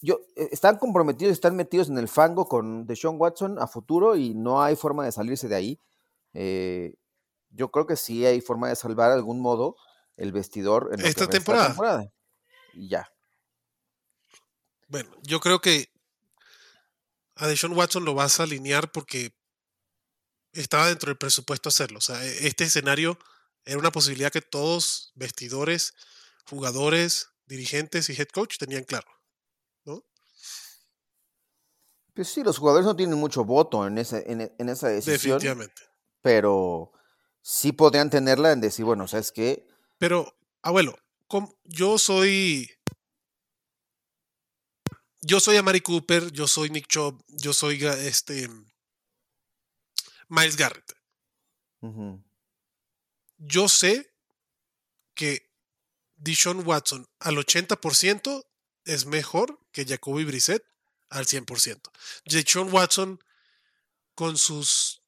yo, eh, están comprometidos, están metidos en el fango con Deshaun Watson a futuro y no hay forma de salirse de ahí. Eh, yo creo que sí hay forma de salvar de algún modo el vestidor en esta temporada. Y ya. Bueno, yo creo que a Deshaun Watson lo vas a alinear porque estaba dentro del presupuesto hacerlo. O sea, e, este escenario era una posibilidad que todos, vestidores, jugadores, dirigentes y head coach tenían claro. Pues sí, los jugadores no tienen mucho voto en, ese, en, esa decisión. Definitivamente. Pero sí podrían tenerla en decir, bueno, ¿sabes qué? Pero, abuelo, yo soy. Yo soy Amari Cooper, yo soy Nick Chubb, yo soy este. Miles Garrett. Yo sé que Dishon Watson al 80% es mejor que Jacoby Brissett al 100%. Sean Watson, con sus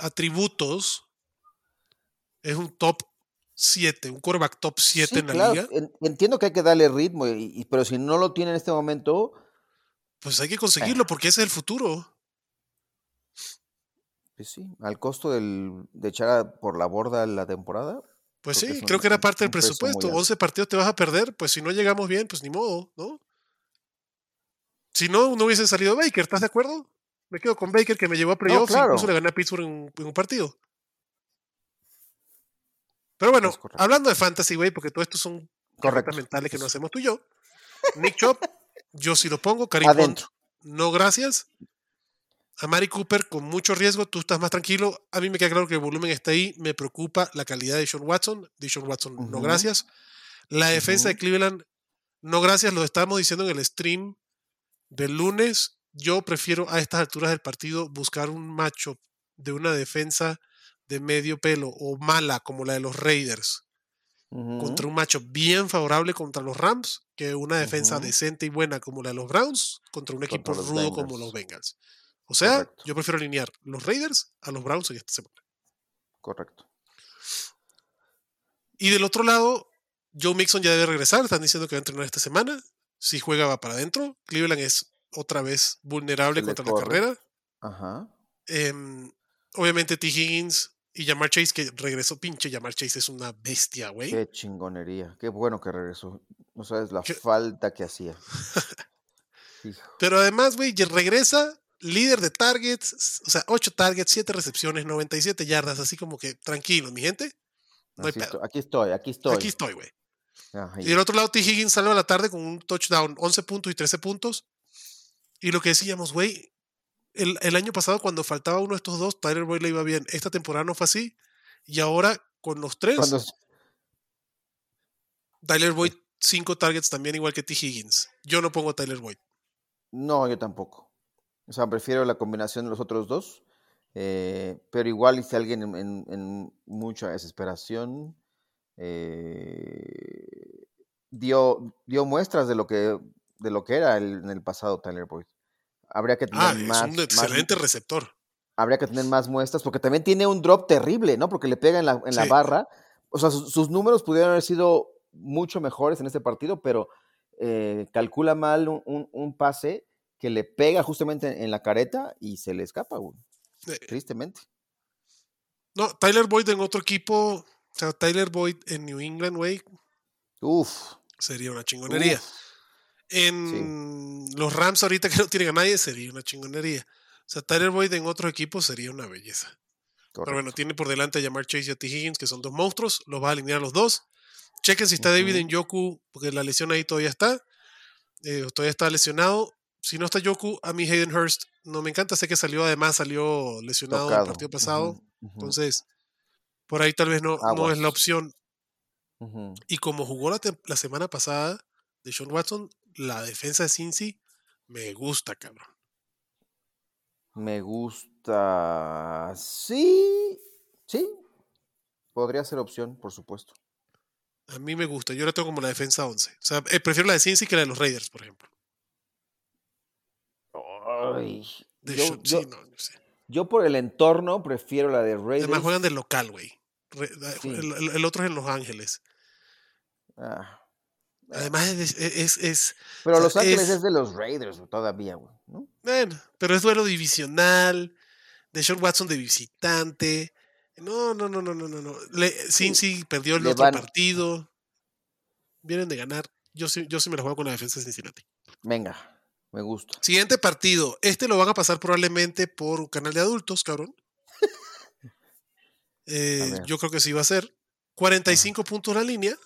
atributos, es un top 7, un quarterback top 7 en la liga. Entiendo que hay que darle ritmo, y, pero si no lo tiene en este momento. Pues hay que conseguirlo porque ese es el futuro. Pues sí, al costo del, de echar por la borda la temporada. Pues sí, creo que era parte del presupuesto. 11 partidos te vas a perder, pues si no llegamos bien, pues ni modo, ¿no? Si no, no hubiese salido Baker, ¿estás de acuerdo? Me quedo con Baker que me llevó a playoffs y incluso le gané a Pittsburgh en, un partido. Pero bueno, hablando de fantasy, güey, porque todo esto son correctas mentales que no hacemos tú y yo. Nick Chop, yo sí lo pongo. Karim Hunt, no gracias. A Mari Cooper, con mucho riesgo, tú estás más tranquilo. A mí me queda claro que el volumen está ahí. Me preocupa la calidad de Sean Watson. De Sean Watson, no gracias. La defensa de Cleveland, no gracias. Lo estábamos diciendo en el stream del lunes, yo prefiero a estas alturas del partido buscar un macho de una defensa de medio pelo o mala como la de los Raiders contra un macho bien favorable contra los Rams que una defensa decente y buena como la de los Browns contra un equipo rudo como los Bengals. O sea, yo prefiero alinear los Raiders a los Browns en esta semana. Correcto. Y del otro lado, Joe Mixon ya debe regresar. Están diciendo que va a entrenar esta semana si juega va para adentro. Cleveland es otra vez vulnerable contra la carrera. Ajá. Em, obviamente T. Higgins y Jamar Chase, que regresó, pinche Jamar Chase es una bestia, güey. Qué chingonería. Qué bueno que regresó. No sabes la falta que hacía. Pero además, güey, regresa líder de targets, o sea, 8 targets, 7 recepciones, 97 yardas, así como que tranquilo, mi gente. aquí estoy, aquí estoy. Aquí estoy, güey. Y del otro lado, T. Higgins salió a la tarde con un touchdown, 11 puntos y 13 puntos. Y lo que decíamos, güey, el, el año pasado cuando faltaba uno de estos dos, Tyler Boyd le iba bien. Esta temporada no fue así. Y ahora con los tres, Cuando- Tyler Boyd, cinco targets también igual que T. Higgins. Yo no pongo a Tyler Boyd. No, yo tampoco. O sea, prefiero la combinación de los otros dos. eh, pero igual si alguien en, en- en mucha desesperación eh, dio, dio muestras de lo que de lo que era el- en el pasado Tyler Boyd. Habría que tener Ah, más, es un más- excelente receptor. habría que tener más muestras porque también tiene un drop terrible, ¿no? Porque le pega en la, en la barra. O sea, sus, sus números pudieron haber sido mucho mejores en este partido, pero eh, calcula mal un, un- un pase que le pega justamente en la careta y se le escapa, güey, Eh, tristemente. No, Tyler Boyd en otro equipo, o sea, Tyler Boyd en New England, güey, Uf. sería una chingonería. uf. En los Rams ahorita que no tienen a nadie, sería una chingonería. O sea, Tyler Boyd en otro equipo sería una belleza. Pero bueno, tiene por delante a Jamar Chase y a T. Higgins, que son dos monstruos. Los va a alinear a los dos. Chequen si está David en Yoku, porque la lesión ahí todavía está. Eh, todavía está lesionado. Si no está Yoku, a mí Hayden Hurst no me encanta. Sé que salió, además, salió lesionado el Tocado. partido pasado. Entonces, por ahí tal vez no, no es la opción. Y como jugó la semana pasada de Sean Watson, la defensa de Cincy me gusta, cabrón. Me gusta. Sí. Sí. Podría ser opción, por supuesto. A mí me gusta. Yo la tengo como la defensa 11. O sea, eh, prefiero la de Cincy que la de los Raiders, por ejemplo. Ay, yo, yo- sí, no, no sé. yo por el entorno prefiero la de Raiders. Además juegan de local, güey. Sí. El- el otro es en Los Ángeles. Ah, Además es, es, es- Pero Los Ángeles es- es, de los Raiders todavía, güey. ¿no? bueno, pero es duelo divisional. De Sean Watson de visitante. No, no, no, no, no, no. Le, Cincy perdió el le otro van- partido. Vienen de ganar. Yo sí, yo sí me la juego con la defensa de Cincinnati. Venga, me gusta. Siguiente partido. Este lo van a pasar probablemente por un canal de adultos, cabrón. Eh, yo creo que sí va a ser. 45 puntos la línea.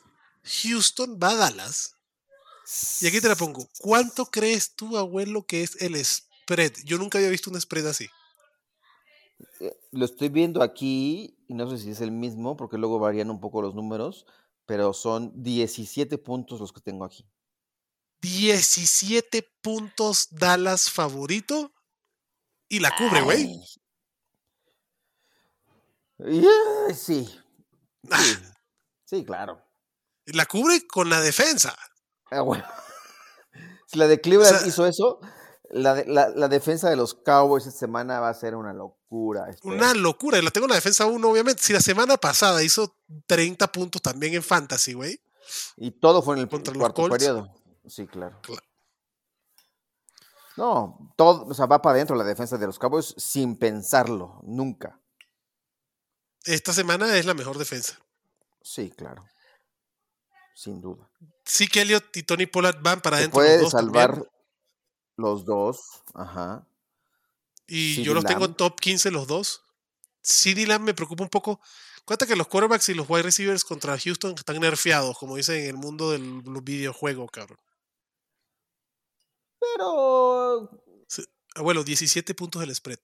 Houston va a Dallas. Y aquí te la pongo. ¿Cuánto crees tú, abuelo, que es el spread? Yo nunca había visto un spread así. Lo estoy viendo aquí y no sé si es el mismo porque luego varían un poco los números, pero son 17 puntos los que tengo aquí. 17 puntos Dallas favorito. Y la cubre, güey. Ay. Yeah, sí, sí, sí, claro. La cubre con la defensa. Ah, bueno. Si la de Cleveland sea- hizo eso, la, de- la- la defensa de los Cowboys esta semana va a ser una locura. espera. Una locura. Y la tengo en la defensa 1, obviamente. Si la semana pasada hizo 30 puntos también en Fantasy, güey. Y todo fue en el Contra cuarto periodo. Sí, claro. Cla- No, todo, o sea, va para adentro la defensa de los Cowboys sin pensarlo, nunca. Esta semana es la mejor defensa. Sí, claro. Sin duda. Sí que Elliot y Tony Pollard van para adentro puede salvar también. los dos. Ajá. Y yo los tengo en top 15 los dos. CeeDee Lamb me preocupa un poco. Cuenta que los quarterbacks y los wide receivers contra Houston están nerfeados, como dicen en el mundo del videojuego, cabrón. Pero. Abuelo, 17 puntos del spread.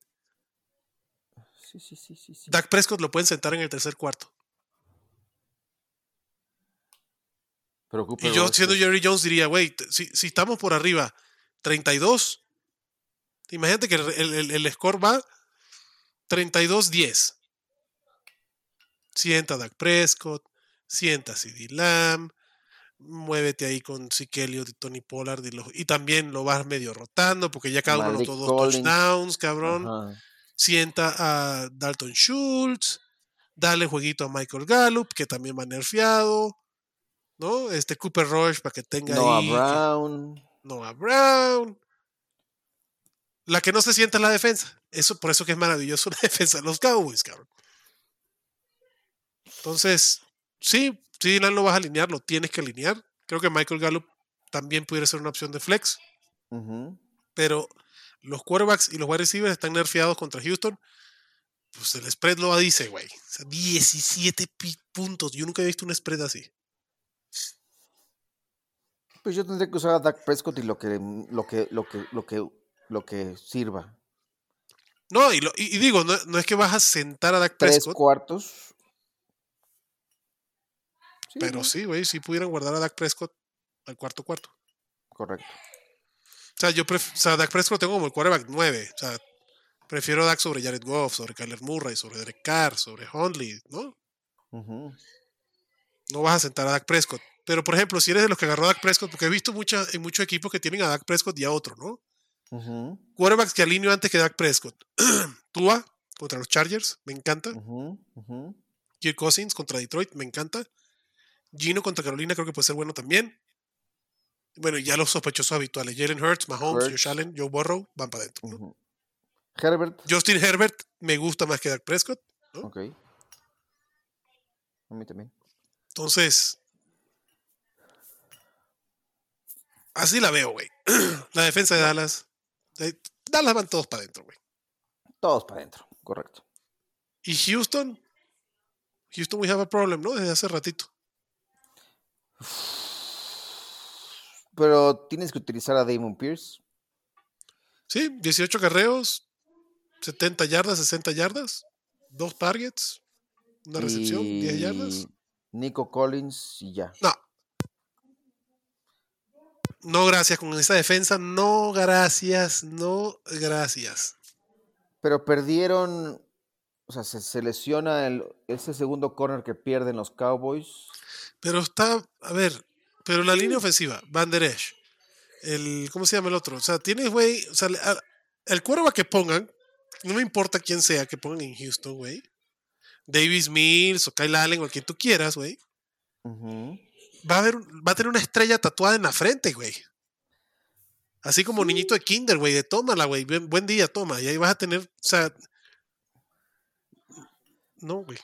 Sí, sí, sí, sí. sí. Dak Prescott lo pueden sentar en el tercer cuarto. Preocupa Y yo, siendo Jerry Jones, diría, güey, si, si estamos por arriba, 32, imagínate que el, el- el- score va 32-10. Sienta a Dak Prescott, sienta a CD Lamb, muévete ahí con Elliott y Tony Pollard y, los- y también lo vas medio rotando porque ya cada uno anotó dos touchdowns, cabrón. Ajá. Sienta a Dalton Schultz, dale jueguito a Michael Gallup, que también va nerfeado, ¿no? Este Cooper Rush para que tenga Noah ahí. Brown. Noah Brown. La que no se sienta es la defensa. Eso, por eso que es maravilloso la defensa de los Cowboys, cabrón. Entonces, sí, sí, Dylan lo vas a alinear, lo tienes que alinear. Creo que Michael Gallup también pudiera ser una opción de flex, pero los quarterbacks y los wide receivers están nerfeados contra Houston. Pues el spread lo dice, güey. O sea, 17 pi- puntos. Yo nunca he visto un spread así. Pues yo tendría que usar a Dak Prescott y lo que, lo que, lo que, lo que, lo que sirva. No, y, lo- y- y digo, no, no es que vas a sentar a Dak Tres Prescott, cuartos. Sí, pero ¿no? sí, güey, si pudieran guardar a Dak Prescott al cuarto cuarto. Correcto. O sea, yo pref- o sea, Dak Prescott tengo como el quarterback 9. O sea, prefiero a Dak sobre Jared Goff, sobre Kyler Murray, sobre Derek Carr, sobre Hundley, ¿no? No vas a sentar a Dak Prescott. Pero, por ejemplo, si eres de los que agarró a Dak Prescott, porque he visto mucha, en muchos equipos que tienen a Dak Prescott y a otro, ¿no? Ujú, Quarterbacks que alineo antes que Dak Prescott. Tua contra los Chargers, me encanta. ujú. Kirk Cousins contra Detroit, me encanta. Gino contra Carolina, creo que puede ser bueno también. Bueno, y ya los sospechosos habituales: Jalen Hurts, Mahomes, Hurts. Josh Allen, Joe Burrow, van para adentro. ¿no? Herbert. Justin Herbert me gusta más que Dak Prescott. ¿no? Ok. A mí también. Entonces, así la veo, güey. la defensa de Dallas. de- Dallas van todos para adentro, güey. Todos para adentro. Correcto. Y Houston. Houston, we have a problem, ¿no? Desde hace ratito. Pero tienes que utilizar a Damon Pierce. Sí, 18 carreos, 70 yardas, 60 yardas, dos targets, una recepción, 10 yardas. Nico Collins y ya. No. No, gracias. Con esa defensa, no, gracias. No, gracias. Pero perdieron. O sea, se, se lesiona el, ese segundo corner que pierden los Cowboys. Pero está, a ver, pero la línea ofensiva, Van Der Esch, el, ¿cómo se llama el otro? O sea, tienes, güey, o sea, a- el cuervo que pongan, no me importa quién sea que pongan en Houston, güey. Davis Mills o Kyle Allen o quien tú quieras, güey. Ujú. Va a, haber, va a tener una estrella tatuada en la frente, güey. Así como niñito de kinder, güey, de tómala, güey. Buen, buen día, toma. Y ahí vas a tener, o sea... No, güey.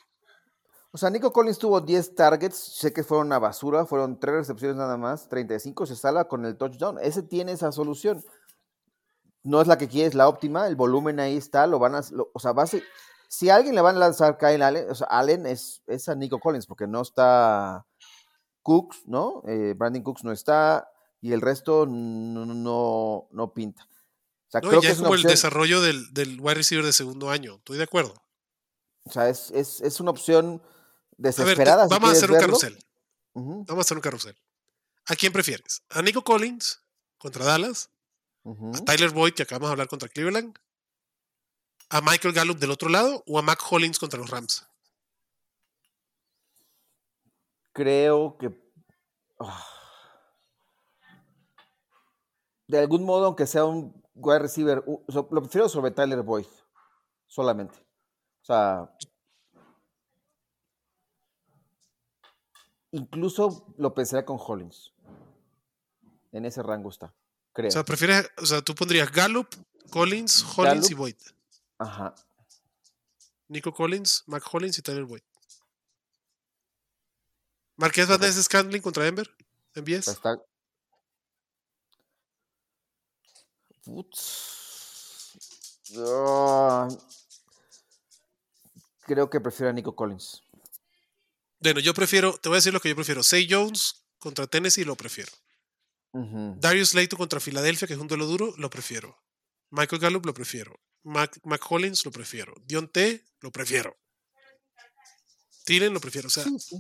O sea, Nico Collins tuvo 10 targets. Sé que fueron una basura. Fueron 3 recepciones nada más. 35 se sala con el touchdown. Ese tiene esa solución. No es la que quieres, la óptima. El volumen ahí está. Lo van a. lo- o sea, va a ser- si a alguien le van a lanzar Kyle Allen, o sea, Allen es, es a Nico Collins, porque no está Cooks, ¿no? Eh, Brandon Cooks no está. Y el resto no, no, no pinta. O sea, No, creo ya que es una como el opción. desarrollo del, del wide receiver de segundo año. Estoy de acuerdo. O sea, es, es, es una opción A ver, te- desesperada. si vamos a hacer un verlo. carrusel. Vamos a hacer un carrusel. ¿A quién prefieres? ¿A Nico Collins contra Dallas? ¿A Tyler Boyd, que acabamos de hablar contra Cleveland? ¿A Michael Gallup del otro lado? ¿O a Mac Hollins contra los Rams? Creo que ah, de algún modo, aunque sea un wide receiver, lo prefiero sobre Tyler Boyd, solamente. O sea, incluso lo pensaría con Hollins. En ese rango está, creo. O sea, prefieres, o sea, tú pondrías Gallup, Collins, Hollins y. Boyd. Ajá. Nico Collins, Mac Hollins y Tyler Boyd. Marqués Valdez Scandling contra Denver. ¿Envías? Está. Ah, creo que prefiero a Nico Collins. Bueno, yo prefiero, te voy a decir lo que yo prefiero. Say Jones contra Tennessee lo prefiero. Darius Slayton contra Filadelfia, que es un duelo duro, lo prefiero. Michael Gallup lo prefiero. Mac, Mac Hollins lo prefiero. Dion T lo prefiero. Thielen lo prefiero. O sea, Sí, sí.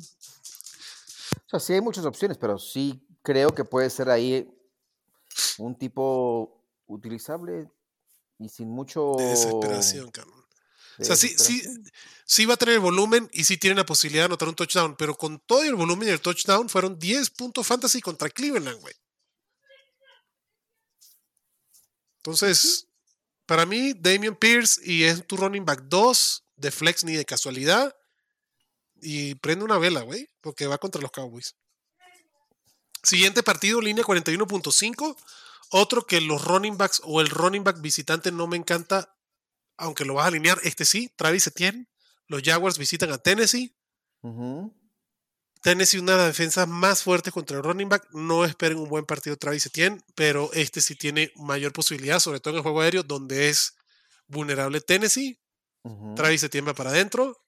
O sea, sí hay muchas opciones, pero sí creo que puede ser ahí un tipo utilizable y sin mucho. de desesperación, cabrón. de O sea, sí, sí, sí va a tener el volumen y sí tiene la posibilidad de anotar un touchdown, pero con todo el volumen y el touchdown fueron 10 puntos fantasy contra Cleveland, güey. Entonces, para mí, Damian Pierce y es tu running back 2 de flex ni de casualidad. Y prende una vela, güey, porque va contra los Cowboys. Siguiente partido, línea 41.5. Otro que los running backs o el running back visitante no me encanta, aunque lo vas a alinear. Este sí, Travis Etienne. Los Jaguars visitan a Tennessee. Tennessee, una de las defensas más fuertes contra el running back. No esperen un buen partido Travis Etienne, pero este sí tiene mayor posibilidad, sobre todo en el juego aéreo, donde es vulnerable Tennessee. Travis Etienne va para adentro.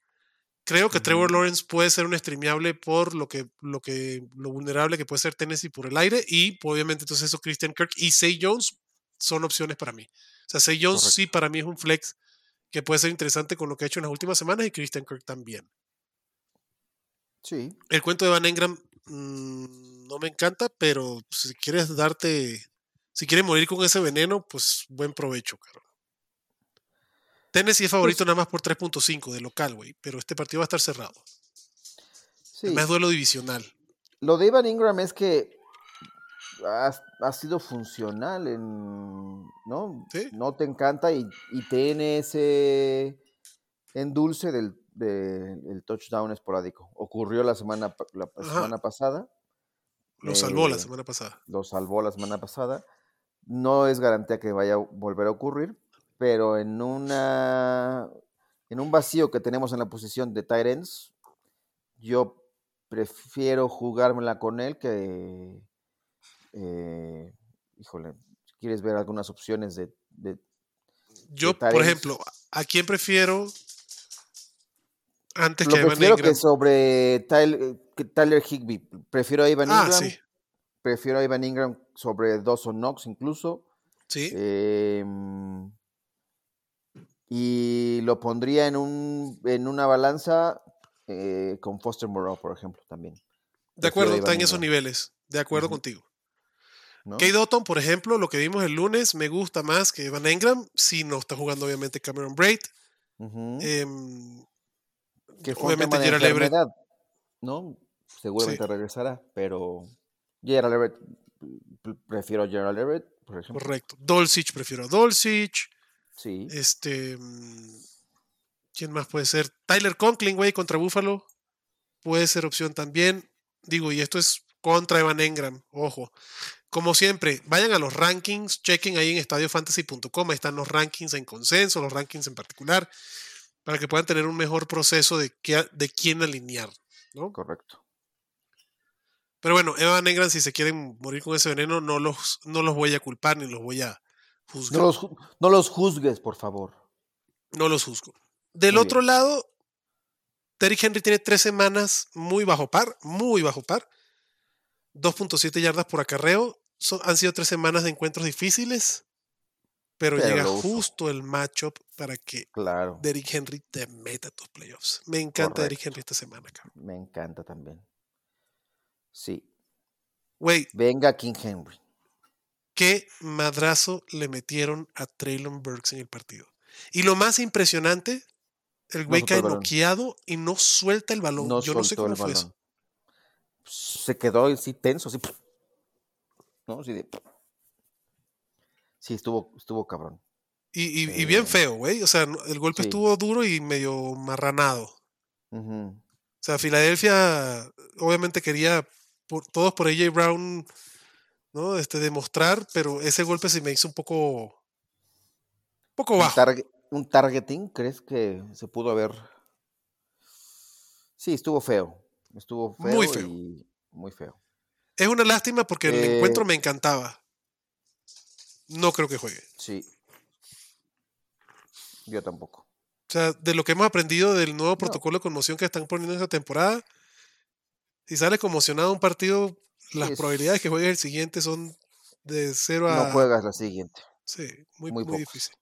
Creo que Trevor. Lawrence puede ser un streameable por lo que, lo que, lo vulnerable que puede ser Tennessee por el aire. Y obviamente entonces eso Christian Kirk y Say Jones son opciones para mí. O sea, Say Jones sí para mí es un flex que puede ser interesante con lo que ha hecho en las últimas semanas y Christian Kirk también. Sí. El cuento de Van Engram mm, no me encanta, pero si quieres darte, si quieres morir con ese veneno, pues buen provecho, caro. Tennessee es favorito Pues nada más por 3.5 de local, güey, pero este partido va a estar cerrado. sí. Además, duelo divisional. Lo de Ivan Ingram es que ha, ha sido funcional en. ¿No? Sí. No te encanta y, y tiene ese endulce del, de- el touchdown esporádico. Ocurrió la semana, la semana pasada. Lo salvó la eh, semana pasada. lo salvó la semana pasada. No es garantía que vaya a volver a ocurrir, pero en una en un vacío que tenemos en la posición de ends, yo prefiero jugármela con él que eh, híjole, quieres ver algunas opciones de, de- Yo, por ejemplo, ¿a quién prefiero antes lo que a Evan prefiero Engram? que sobre Tyler, que Tyler Higby. Prefiero a Ivan Ah, Ingram. sí, Prefiero a Ivan Ingram sobre Dawson Knox incluso. sí. Em, y lo pondría en, un, en una balanza eh, con Foster Moreau, por ejemplo, también. de acuerdo, está en esos niveles. De acuerdo contigo. ¿no? Kate Otton, por ejemplo, lo que vimos el lunes, me gusta más que Evan Engram. Si no está jugando, obviamente, Cameron Braid. Em, que fue un obviamente, Gerald Everett. ¿no? Seguramente regresará, pero Gerald Everett, prefiero a Gerald Everett, por ejemplo. Correcto. Dolcich, prefiero a Dolcich. Sí, Este. mm, ¿Quién más puede ser? Tyler Conklin, güey, contra Buffalo. Puede ser opción también. Digo, y esto es contra Evan Engram. Ojo. Como siempre, vayan a los rankings, chequen ahí en estadiofantasy.com. Ahí están los rankings en consenso, los rankings en particular, para que puedan tener un mejor proceso de, qué, de quién alinear. ¿no? correcto. Pero bueno, Evan Engram, si se quieren morir con ese veneno, no los, no los voy a culpar ni los voy a No los, no los juzgues, por favor. No los juzgo. Del Muy otro bien. lado, Derrick Henry tiene tres semanas muy bajo par, muy bajo par. 2.7 yardas por acarreo. Son- han sido tres semanas de encuentros difíciles, pero, Pero llega justo el matchup para que Claro, Derrick Henry te meta a tus playoffs. Me encanta Derrick. Henry esta semana, cabrón. me encanta también. Sí, Güey, venga King Henry. Qué madrazo le metieron a Traylon Burks en el partido. Y lo más impresionante, el güey cae noqueado y no suelta el balón. No Yo no sé cómo el fue eso. balón. Se quedó así tenso, así. ¿No? Así de. Sí, estuvo, estuvo cabrón. Y, y- y bien Eh, feo, güey. O sea, el golpe sí. estuvo duro y medio marranado. O sea, Filadelfia obviamente quería por, todos por AJ Brown, ¿no? Este, demostrar, pero ese golpe se me hizo un poco, poco un, bajo. un targeting, ¿crees que se pudo haber? Sí, estuvo feo. Estuvo feo. Muy feo. Y muy feo. Es una lástima porque el Eh, encuentro me encantaba. No creo que juegue. Sí. Yo tampoco. O sea, de lo que hemos aprendido del nuevo No. protocolo de conmoción que están poniendo en esta temporada, si sales conmocionado un partido, las es- probabilidades que juegues el siguiente son de 0 a... No juegas la siguiente. Sí, muy, Muy difícil.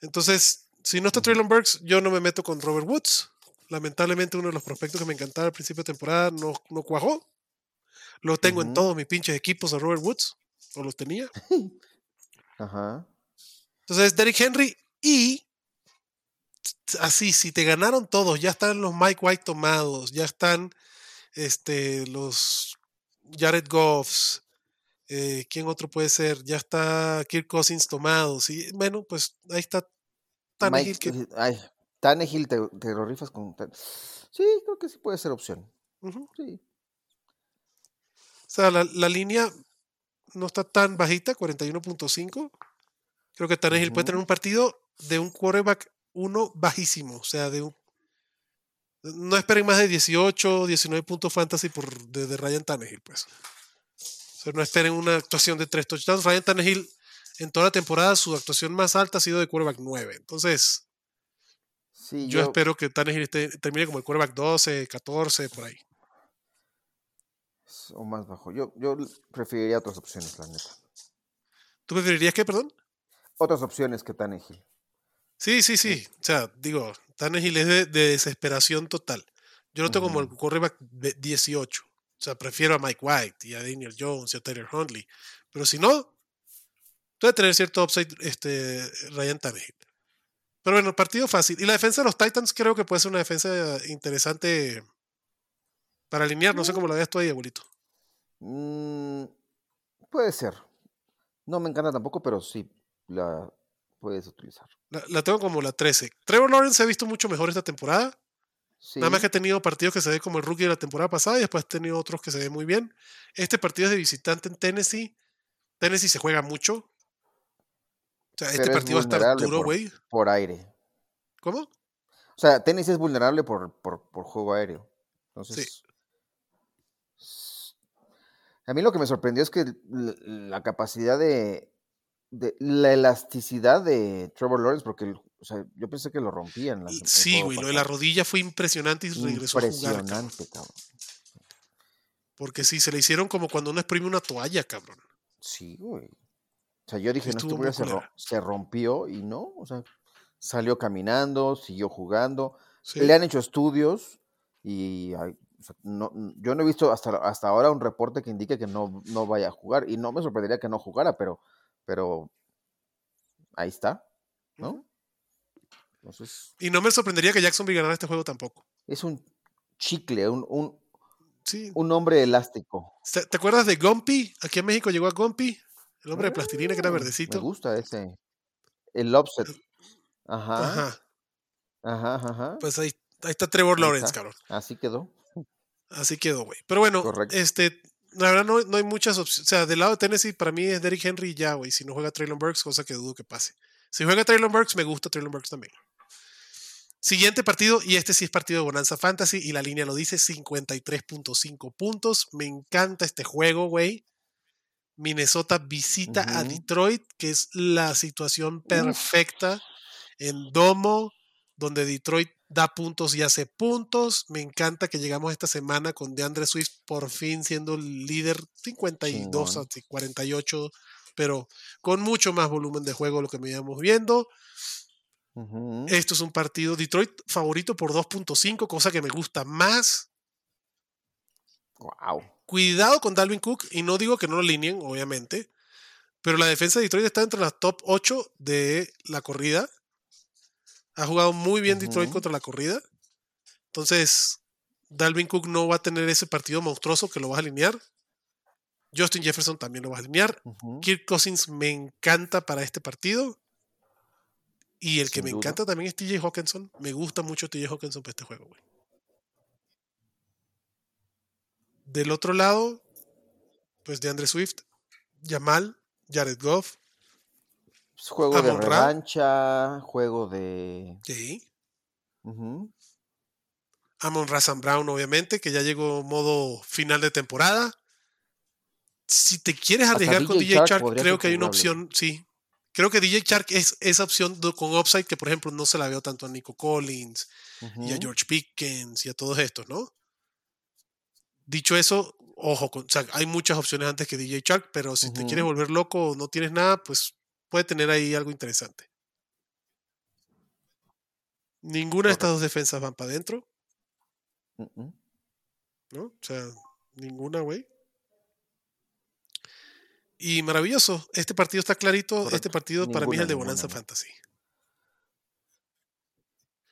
Entonces, si no está. Traylon Burks, yo no me meto con Robert Woods. Lamentablemente, uno de los prospectos que me encantaba al principio de temporada no, no cuajó. Lo tengo en todos mis pinches equipos a Robert Woods, o los tenía. Ajá. Entonces, Derrick Henry y así, si te ganaron todos, ya están los Mike White tomados, ya están este, los Jared Goffs, eh, ¿quién otro puede ser? Ya está Kirk Cousins tomados. Y bueno, pues ahí está Tannehill que Mike, ay, Tannehill, te, te lo rifas con. Sí, creo que sí puede ser opción. Sí. O sea, la, la línea no está tan bajita, 41.5. Creo que Tannehill puede tener un partido de un quarterback uno bajísimo. O sea, de un. No esperen más de 18, 19 puntos fantasy por, de, de Ryan Tannehill, pues. O sea, no esperen una actuación de tres touchdowns. Ryan Tannehill, en toda la temporada, su actuación más alta ha sido de quarterback 9. Entonces, Sí, Yo, espero que Tannehill termine como el quarterback 12, 14, por ahí. O más bajo. Yo, yo preferiría otras opciones, la neta. ¿Tú preferirías qué, perdón? Otras opciones que Tannehill. Sí, sí, sí. O sea, digo, Tannehill es de, de desesperación total. Yo lo tengo como el quarterback de 18. O sea, prefiero a Mike White y a Daniel Jones y a Tyler Huntley. Pero si no, puede tener cierto upside este, Ryan Tannehill. Pero bueno, partido fácil. Y la defensa de los Titans creo que puede ser una defensa interesante para alinear. No sé cómo la veas tú ahí, abuelito. Mm, puede ser. No me encanta tampoco, pero sí la puedes utilizar. La, la tengo como la 13. Trevor Lawrence se ha visto mucho mejor esta temporada. Sí. Nada más que ha tenido partidos que se ve como el rookie de la temporada pasada y después ha tenido otros que se ve muy bien. Este partido es de visitante en Tennessee. Tennessee se juega mucho. O sea, este Pero es partido va a estar duro, güey. por aire. ¿Cómo? O sea, tenis es vulnerable por, por, por juego aéreo. Entonces. s- A mí lo que me sorprendió es que la capacidad de, de- la elasticidad de Trevor Lawrence, porque el- o sea, yo pensé que lo rompían. Sí, güey. Lo de la rodilla fue impresionante y regresó a jugar. cabrón. Impresionante, cabrón. Porque sí, se le hicieron como cuando uno exprime una toalla, cabrón. Sí, güey. O sea, yo dije, no, estuvo este güey se, se rompió y no, o sea, salió caminando, siguió jugando. Sí. Le han hecho estudios y ay, o sea, no, yo no he visto hasta, hasta ahora un reporte que indique que no, no vaya a jugar. Y no me sorprendería que no jugara, pero, pero ahí está, ¿no? Entonces, Y no me sorprendería que Jacksonville ganara este juego tampoco. es un chicle, un, un, Sí. un hombre elástico. ¿Te acuerdas de Gumpy? Aquí en México llegó a Gumpy, el hombre de plastilina que era Mm, Me verdecito. gusta ese. El offset. Ajá. Ajá. Ajá, ajá. Pues ahí, ahí está Trevor Lawrence, cabrón. Así quedó. Así quedó, güey. Pero bueno, Correcto. este, la verdad no, no hay muchas opciones. O sea, del lado de Tennessee, para mí es Derrick Henry y ya, güey. Si no juega Traylon Burks, cosa que dudo que pase. Si juega Traylon Burks, me gusta Traylon Burks también. Siguiente partido, y este sí es partido de Bonanza Fantasy, y la línea lo dice, 53.5 puntos. Me encanta este juego, güey. Minnesota visita a. Detroit, que es la situación perfecta en domo, donde Detroit da puntos y hace puntos. Me encanta que llegamos esta semana con DeAndre Swift por fin siendo el líder 52 Chingón. a 48, pero con mucho más volumen de juego lo que me íbamos viendo. Esto es un partido Detroit favorito por 2.5, cosa que me gusta más. Wow. Cuidado con Dalvin Cook, y no digo que no lo alineen, obviamente, pero la defensa de Detroit está entre las top 8 de la corrida. Ha jugado muy bien Detroit contra la corrida. Entonces, Dalvin Cook no va a tener ese partido monstruoso que lo vas a alinear. Justin Jefferson también lo va a alinear. Kirk Cousins me encanta para este partido. Y el que me duda. encanta también es TJ Hawkinson. Me gusta mucho TJ Hawkinson para este juego, güey. Del otro lado, pues de Andre Swift, Jamal, Jared Goff, Es juego de Ra. revancha, juego de. sí. Amon Razan Brown, obviamente, que ya llegó modo final de temporada. Si te quieres Hasta arriesgar con DJ creo que hay una opción, sí. Creo que DJ Chark es esa opción con upside que, por ejemplo, no se la veo tanto a Nico Collins y a. George Pickens y a todos estos, ¿no? Dicho eso, ojo, con- o sea, hay muchas opciones antes que DJ Chark, pero si te quieres volver loco o no tienes nada, pues puede tener ahí algo interesante. Ninguna de estas dos defensas van para adentro. ¿no? O sea, ninguna, güey. Y maravilloso. Este partido está clarito. Este partido para mí es el de Bonanza. Fantasy.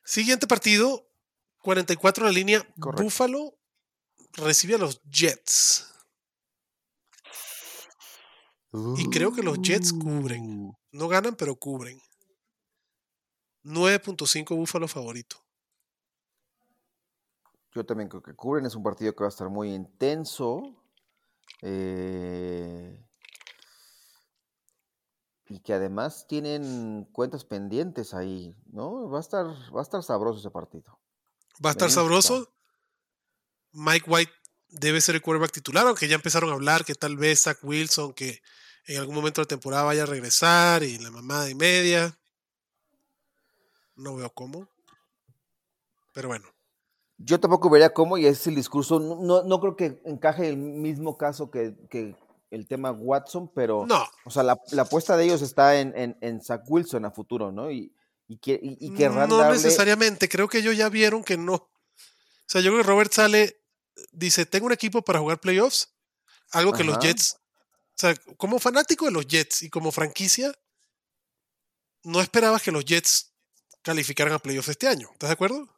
Siguiente partido, 44 en la línea. Correcto. Buffalo recibe a los Jets. Y creo que los Jets cubren. Uh, No ganan, pero cubren. 9.5 Buffalo favorito. Yo también creo que cubren. Es un partido que va a estar muy intenso. eh, y que además tienen cuentas pendientes ahí, ¿no? Va a estar, va a estar sabroso ese partido. Va a estar sabroso. Mike White debe ser el quarterback titular, aunque ya empezaron a hablar que tal vez Zach Wilson, que en algún momento de la temporada vaya a regresar y la mamada y media. No veo cómo. Pero bueno. Yo tampoco vería cómo, y ese es el discurso. No, no creo que encaje el mismo caso que, que el tema Watson, pero. No. O sea, la, la apuesta de ellos está en, en, en Zach Wilson a futuro, ¿no? Y, y, que, y, y querrán no darle- necesariamente, creo que ellos ya vieron que no. O sea, yo creo que Robert sale, dice, tengo un equipo para jugar playoffs, algo que los. Jets, o sea, como fanático de los Jets y como franquicia, no esperabas que los Jets calificaran a playoffs este año, ¿estás de acuerdo?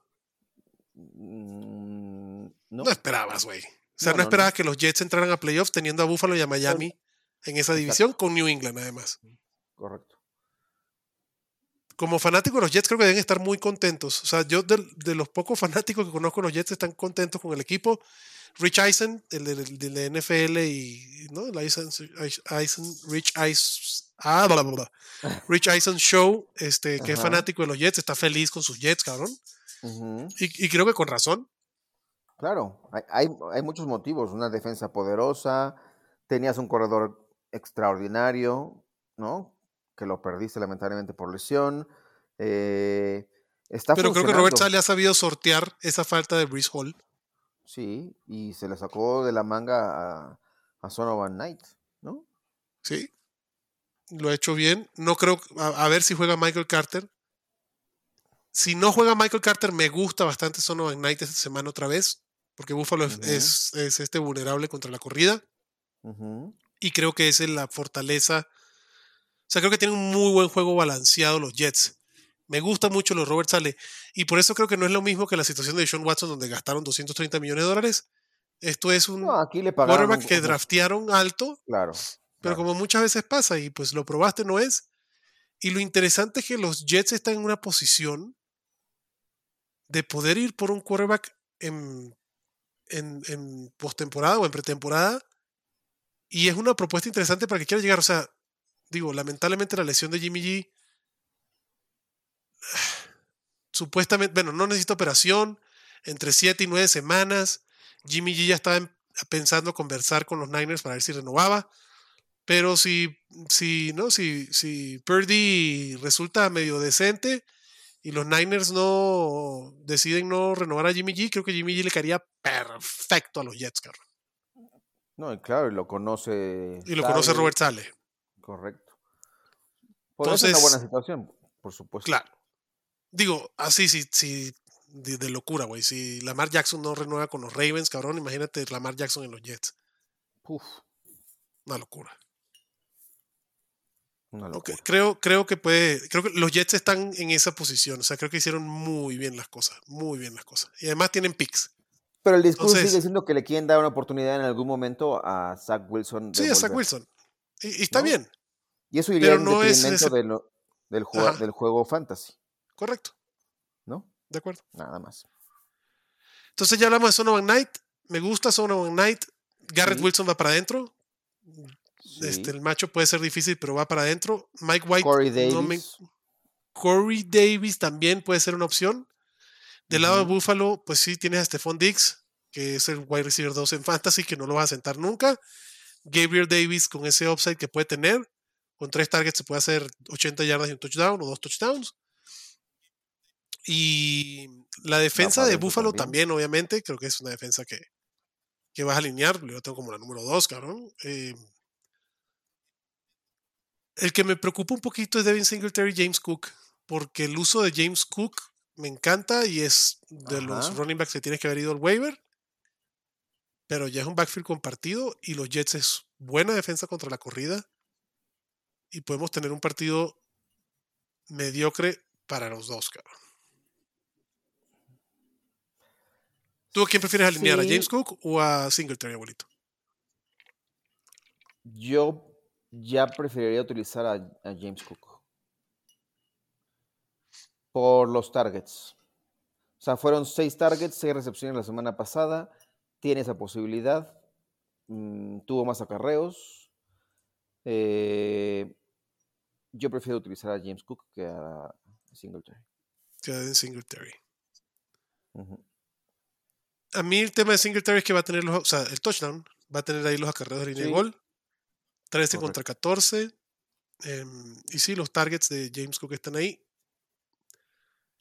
Mm, No, no. esperabas, güey. O sea, No, no, no, esperabas que los Jets entraran a playoffs teniendo a Buffalo y a Miami en esa división con New England, además. Correcto. Como fanático de los Jets creo que deben estar muy contentos. O sea, yo de, de los pocos fanáticos que conozco de los Jets están contentos con el equipo. Rich Eisen, el de, de NFL y ¿no? el Eisen, Eisen Rich Eisen, ah, bla, bla, bla. Rich Eisen Show, este, que es fanático de los Jets, está feliz con sus Jets, cabrón. Y, y creo que con razón. Claro, hay, hay, hay muchos motivos. Una defensa poderosa, tenías un corredor extraordinario, ¿no? Que lo perdiste lamentablemente por lesión. eh, está Pero creo que Robert. Sale ha sabido sortear esa falta de Breeze Hall. Sí, y se le sacó de la manga a, a Sonovan Knight, ¿no? Sí. Lo ha hecho bien. No creo. A, a ver si juega Michael Carter. Si no juega Michael Carter, me gusta bastante Sonovan Knight esta semana otra vez. Porque Buffalo es- es, es este vulnerable contra la corrida. Y creo que esa es la fortaleza. Sea, creo que tienen un muy buen juego balanceado los Jets. Me gusta mucho los Robert Sale. Y por eso creo que no es lo mismo que la situación de Sean Watson, donde gastaron 230 millones de dólares. Esto es un No, aquí le pagaron. quarterback un- que draftearon alto Claro. pero claro. como muchas veces pasa y pues lo probaste no es. Y lo interesante es que los Jets están en una posición de poder ir por un quarterback en, en, en postemporada o en pretemporada. Y es una propuesta interesante para que quiera llegar. O sea, digo, lamentablemente la lesión de Jimmy G. Supuestamente, bueno, no necesita operación. Entre 7 y 9 semanas. Jimmy G ya estaba en- pensando conversar con los Niners para ver si renovaba. Pero si, si, ¿no? si, si Purdy resulta medio decente y los Niners no deciden no renovar a Jimmy G, creo que Jimmy G le caería perfecto a los Jets, cabrón. No, claro, y lo conoce. Y lo conoce Robert Sale. Correcto. Podría ser una Entonces- buena situación, por supuesto. Claro. Digo, así, sí, sí, de, de locura, güey. Si Lamar Jackson no renueva con los Ravens, cabrón, imagínate Lamar Jackson en los Jets. Uf, Una locura. una locura. Creo, creo que puede. Creo que los Jets están en esa posición. O sea, creo que hicieron muy bien las cosas. Muy bien las cosas. Y además tienen picks. Pero el discurso Entonces- sigue siendo que le quieren dar una oportunidad en algún momento a Zach Wilson. Sí, a Zach. Wilson. Y, y está ¿No? bien, Y eso iría en no es detrimento ese- de lo- del, Ajá. del juego fantasy, correcto. ¿no? De acuerdo. Nada más. Entonces ya hablamos de Sonovan Knight. Me gusta Sonovan Knight. Garrett Sí. Wilson va para adentro. Sí. Este, el macho puede ser difícil, pero va para adentro. Mike White. Corey no me- Davis. Corey Davis también puede ser una opción. Del lado de. Buffalo, pues sí, tienes a Stephon Diggs, que es el wide receiver 2 en fantasy, que no lo vas a sentar nunca. Gabriel Davis con ese upside que puede tener. Con tres targets se puede hacer 80 yardas y un touchdown o dos touchdowns. Y la defensa de Buffalo también. también. obviamente, creo que es una defensa que, que vas a alinear. Yo tengo como la número 2, cabrón. Eh, el que me preocupa un poquito es Devin Singletary y James Cook, porque el uso de James Cook me encanta y es de los running backs que tienes que haber ido al waiver, pero ya es un backfield compartido y los Jets es buena defensa contra la corrida y podemos tener un partido mediocre para los dos, cabrón. ¿Tú a quién prefieres alinear? ¿A. James Cook o a Singletary, abuelito? Yo ya preferiría utilizar a, a James Cook. Por los targets. O sea, fueron seis targets, seis recepciones la semana pasada. Tiene esa posibilidad. Mm, tuvo más acarreos. Eh, yo prefiero utilizar a James Cook que a Singletary. Que a Singletary. Ujú. A mí el tema de Singletary es que va a tener los, o sea, el touchdown, va a tener ahí los acarreos de línea de gol. 13 Correcto. contra 14. em, y sí, los targets de James Cook están ahí.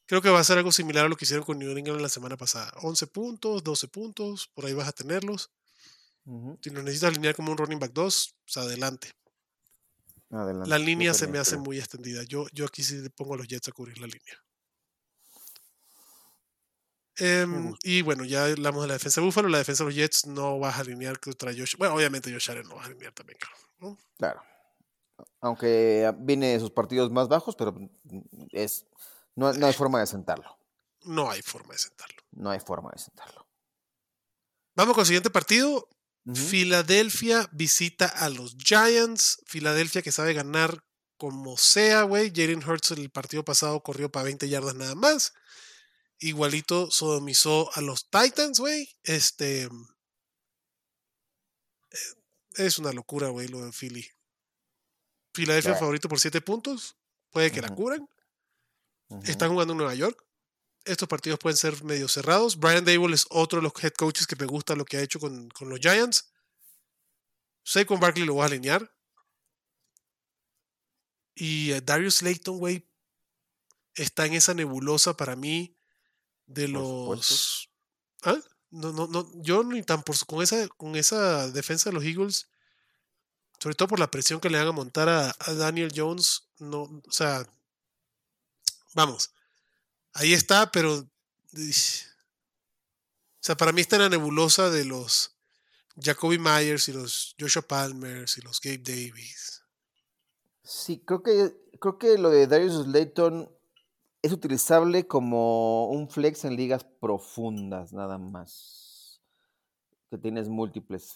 Creo que va a ser algo similar a lo que hicieron con New England la semana pasada. 11 puntos, 12 puntos, por ahí vas a tenerlos. Si lo necesitas alinear como un running back 2, pues adelante. Adelante. La línea se me hace muy extendida. Yo, yo aquí sí le pongo a los Jets a cubrir la línea. Em, y bueno, ya hablamos de la defensa de Buffalo. La defensa de los Jets no vas a alinear contra Josh. Bueno, obviamente Josh Allen no vas a alinear también, claro. ¿no? Claro. Aunque viene de sus partidos más bajos, pero es no, no hay forma de sentarlo. No hay forma de sentarlo. No hay forma de sentarlo. Vamos con el siguiente partido. Filadelfia visita a los Giants. Filadelfia que sabe ganar como sea, güey. Jalen Hurts el partido pasado corrió para 20 yardas nada más. Igualito sodomizó a los Titans, güey. Este. eh, Es una locura, güey, lo de Philly. Filadelfia favorito por 7 puntos. Puede que la Ujú. cubran. Ujú. Están jugando en Nueva York. Estos partidos pueden ser medio cerrados. Brian Dable es otro de los head coaches que me gusta lo que ha hecho con, con los Giants. Saquon Barkley lo voy a alinear. Y eh, Darius Layton, güey, está en esa nebulosa para mí de los. ¿Ah? No, no, no, yo ni tan por, con esa, con esa defensa de los Eagles, sobre todo por la presión que le van a montar a, a Daniel Jones, no, o sea, vamos, ahí está, pero o sea, para mí está en la nebulosa de los Jacoby Myers y los Joshua Palmers y los Gabe Davis. Sí, creo que, creo que lo de Darius Slayton es utilizable como un flex en ligas profundas, nada más. Que tienes múltiples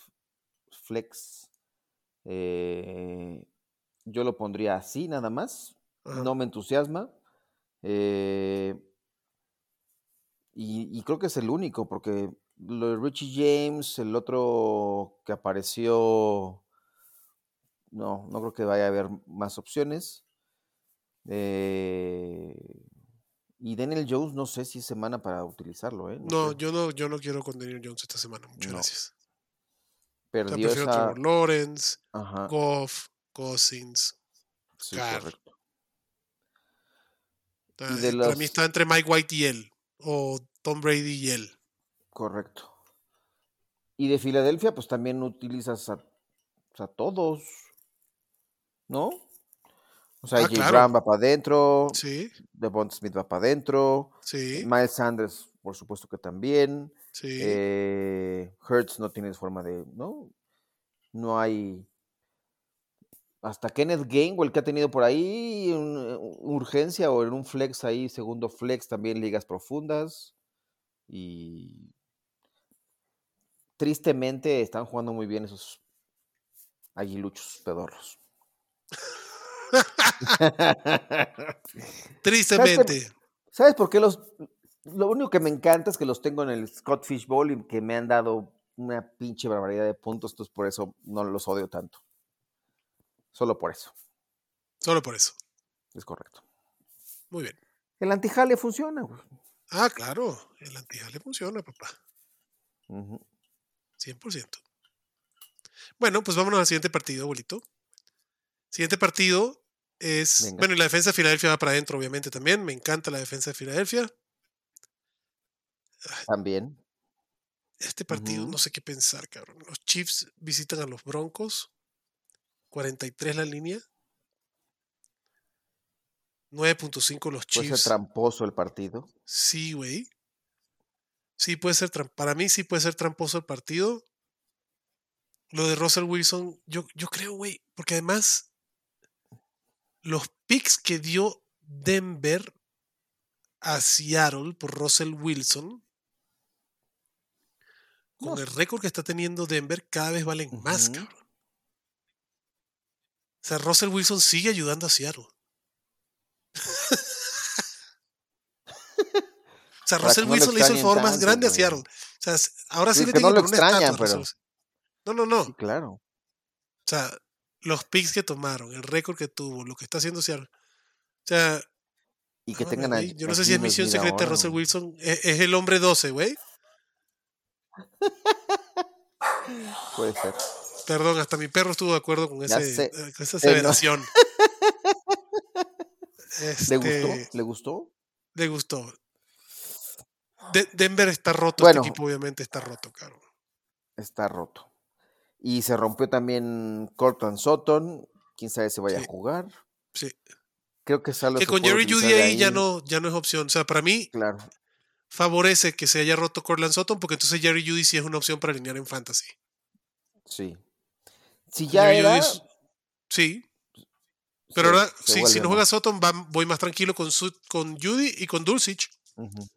flex. Eh, yo lo pondría así, nada más. Ajá. No me entusiasma. Eh, y, y creo que es el único, porque lo de Richie James, el otro que apareció, no, no creo que vaya a haber más opciones. Eh, y Daniel Jones, no sé si es semana para utilizarlo, ¿eh? No, yo no, yo no quiero con Daniel Jones esta semana. Muchas No. gracias. O sea, Perdió prefiero esa. Trevor Lawrence, Ajá, Goff, Cousins. sí, Carr. correcto. Para mí está entre Mike White y él. O Tom Brady y él. Correcto. Y de Filadelfia, pues también utilizas a, pues, a todos, ¿no? O sea, Ah, J. claro. Va para adentro, Sí, Devon Smith va para adentro, sí, Miles Sanders, por supuesto que también. sí. Eh, Hertz no tienes forma de, ¿no? No hay. Hasta Kenneth Gainwell que ha tenido por ahí un- urgencia o en un flex ahí, segundo flex, también ligas profundas. Y tristemente están jugando muy bien esos aguiluchos pedorros. Tristemente. ¿Sabes por qué los.? Lo único que me encanta es que los tengo en el Scott Fish Bowl y que me han dado una pinche barbaridad de puntos, entonces por eso no los odio tanto. Solo por eso, Solo por eso. es correcto. Muy bien. El antijale funciona, güey. Ah, claro. El antijale funciona, papá. Ujú. 100%. Bueno, pues vámonos al siguiente partido, abuelito. Siguiente partido es. Venga. Bueno, y la defensa de Filadelfia va para adentro, obviamente, también. Me encanta la defensa de Filadelfia. También. Este partido no sé qué pensar, cabrón. Los Chiefs visitan a los Broncos. 43 la línea. 9.5 los Puede ser Chiefs. tramposo el partido. Sí, güey. Sí, puede ser Para mí sí puede ser tramposo el partido. Lo de Russell Wilson, yo, yo creo, güey, porque además los picks que dio Denver a Seattle por Russell Wilson, con No. el récord que está teniendo Denver, cada vez valen más, cabrón. O sea, Russell Wilson sigue ayudando a Seattle. O sea, Russell no Wilson le hizo el favor más grande a. Seattle. O sea, ahora sí, Sí, le tienen no que lo poner una estatua extrañan, pero-. No, no, no. Sí, claro. O sea, los picks que tomaron, el récord que tuvo, lo que está haciendo Seattle. O sea, Y que tengan a, güey, yo no sé si es misión secreta de Russell. Wilson. Es, es el hombre 12, güey. Puede ser. Perdón, hasta mi perro estuvo de acuerdo con, ese, eh, con esa Eh, aseveración. ¿Le Este, gustó? ¿Le gustó? Le gustó. De- Denver está roto, Bueno. este equipo obviamente está roto, caro. Está roto. Y se rompió también Cortland Sutton. Quién sabe si vaya Sí. a jugar. Sí. Creo que Salas Que se con Jerry Judy de ahí ya no, ya no es opción. O sea, para mí Claro. favorece que se haya roto Cortland Sutton porque entonces Jerry Judy sí es una opción para alinear en fantasy. Sí. Si ya era. Sí, pero ahora si, si no juega Sutton va- voy más tranquilo con, Su- con Judy y con Dulcich. Ujú. O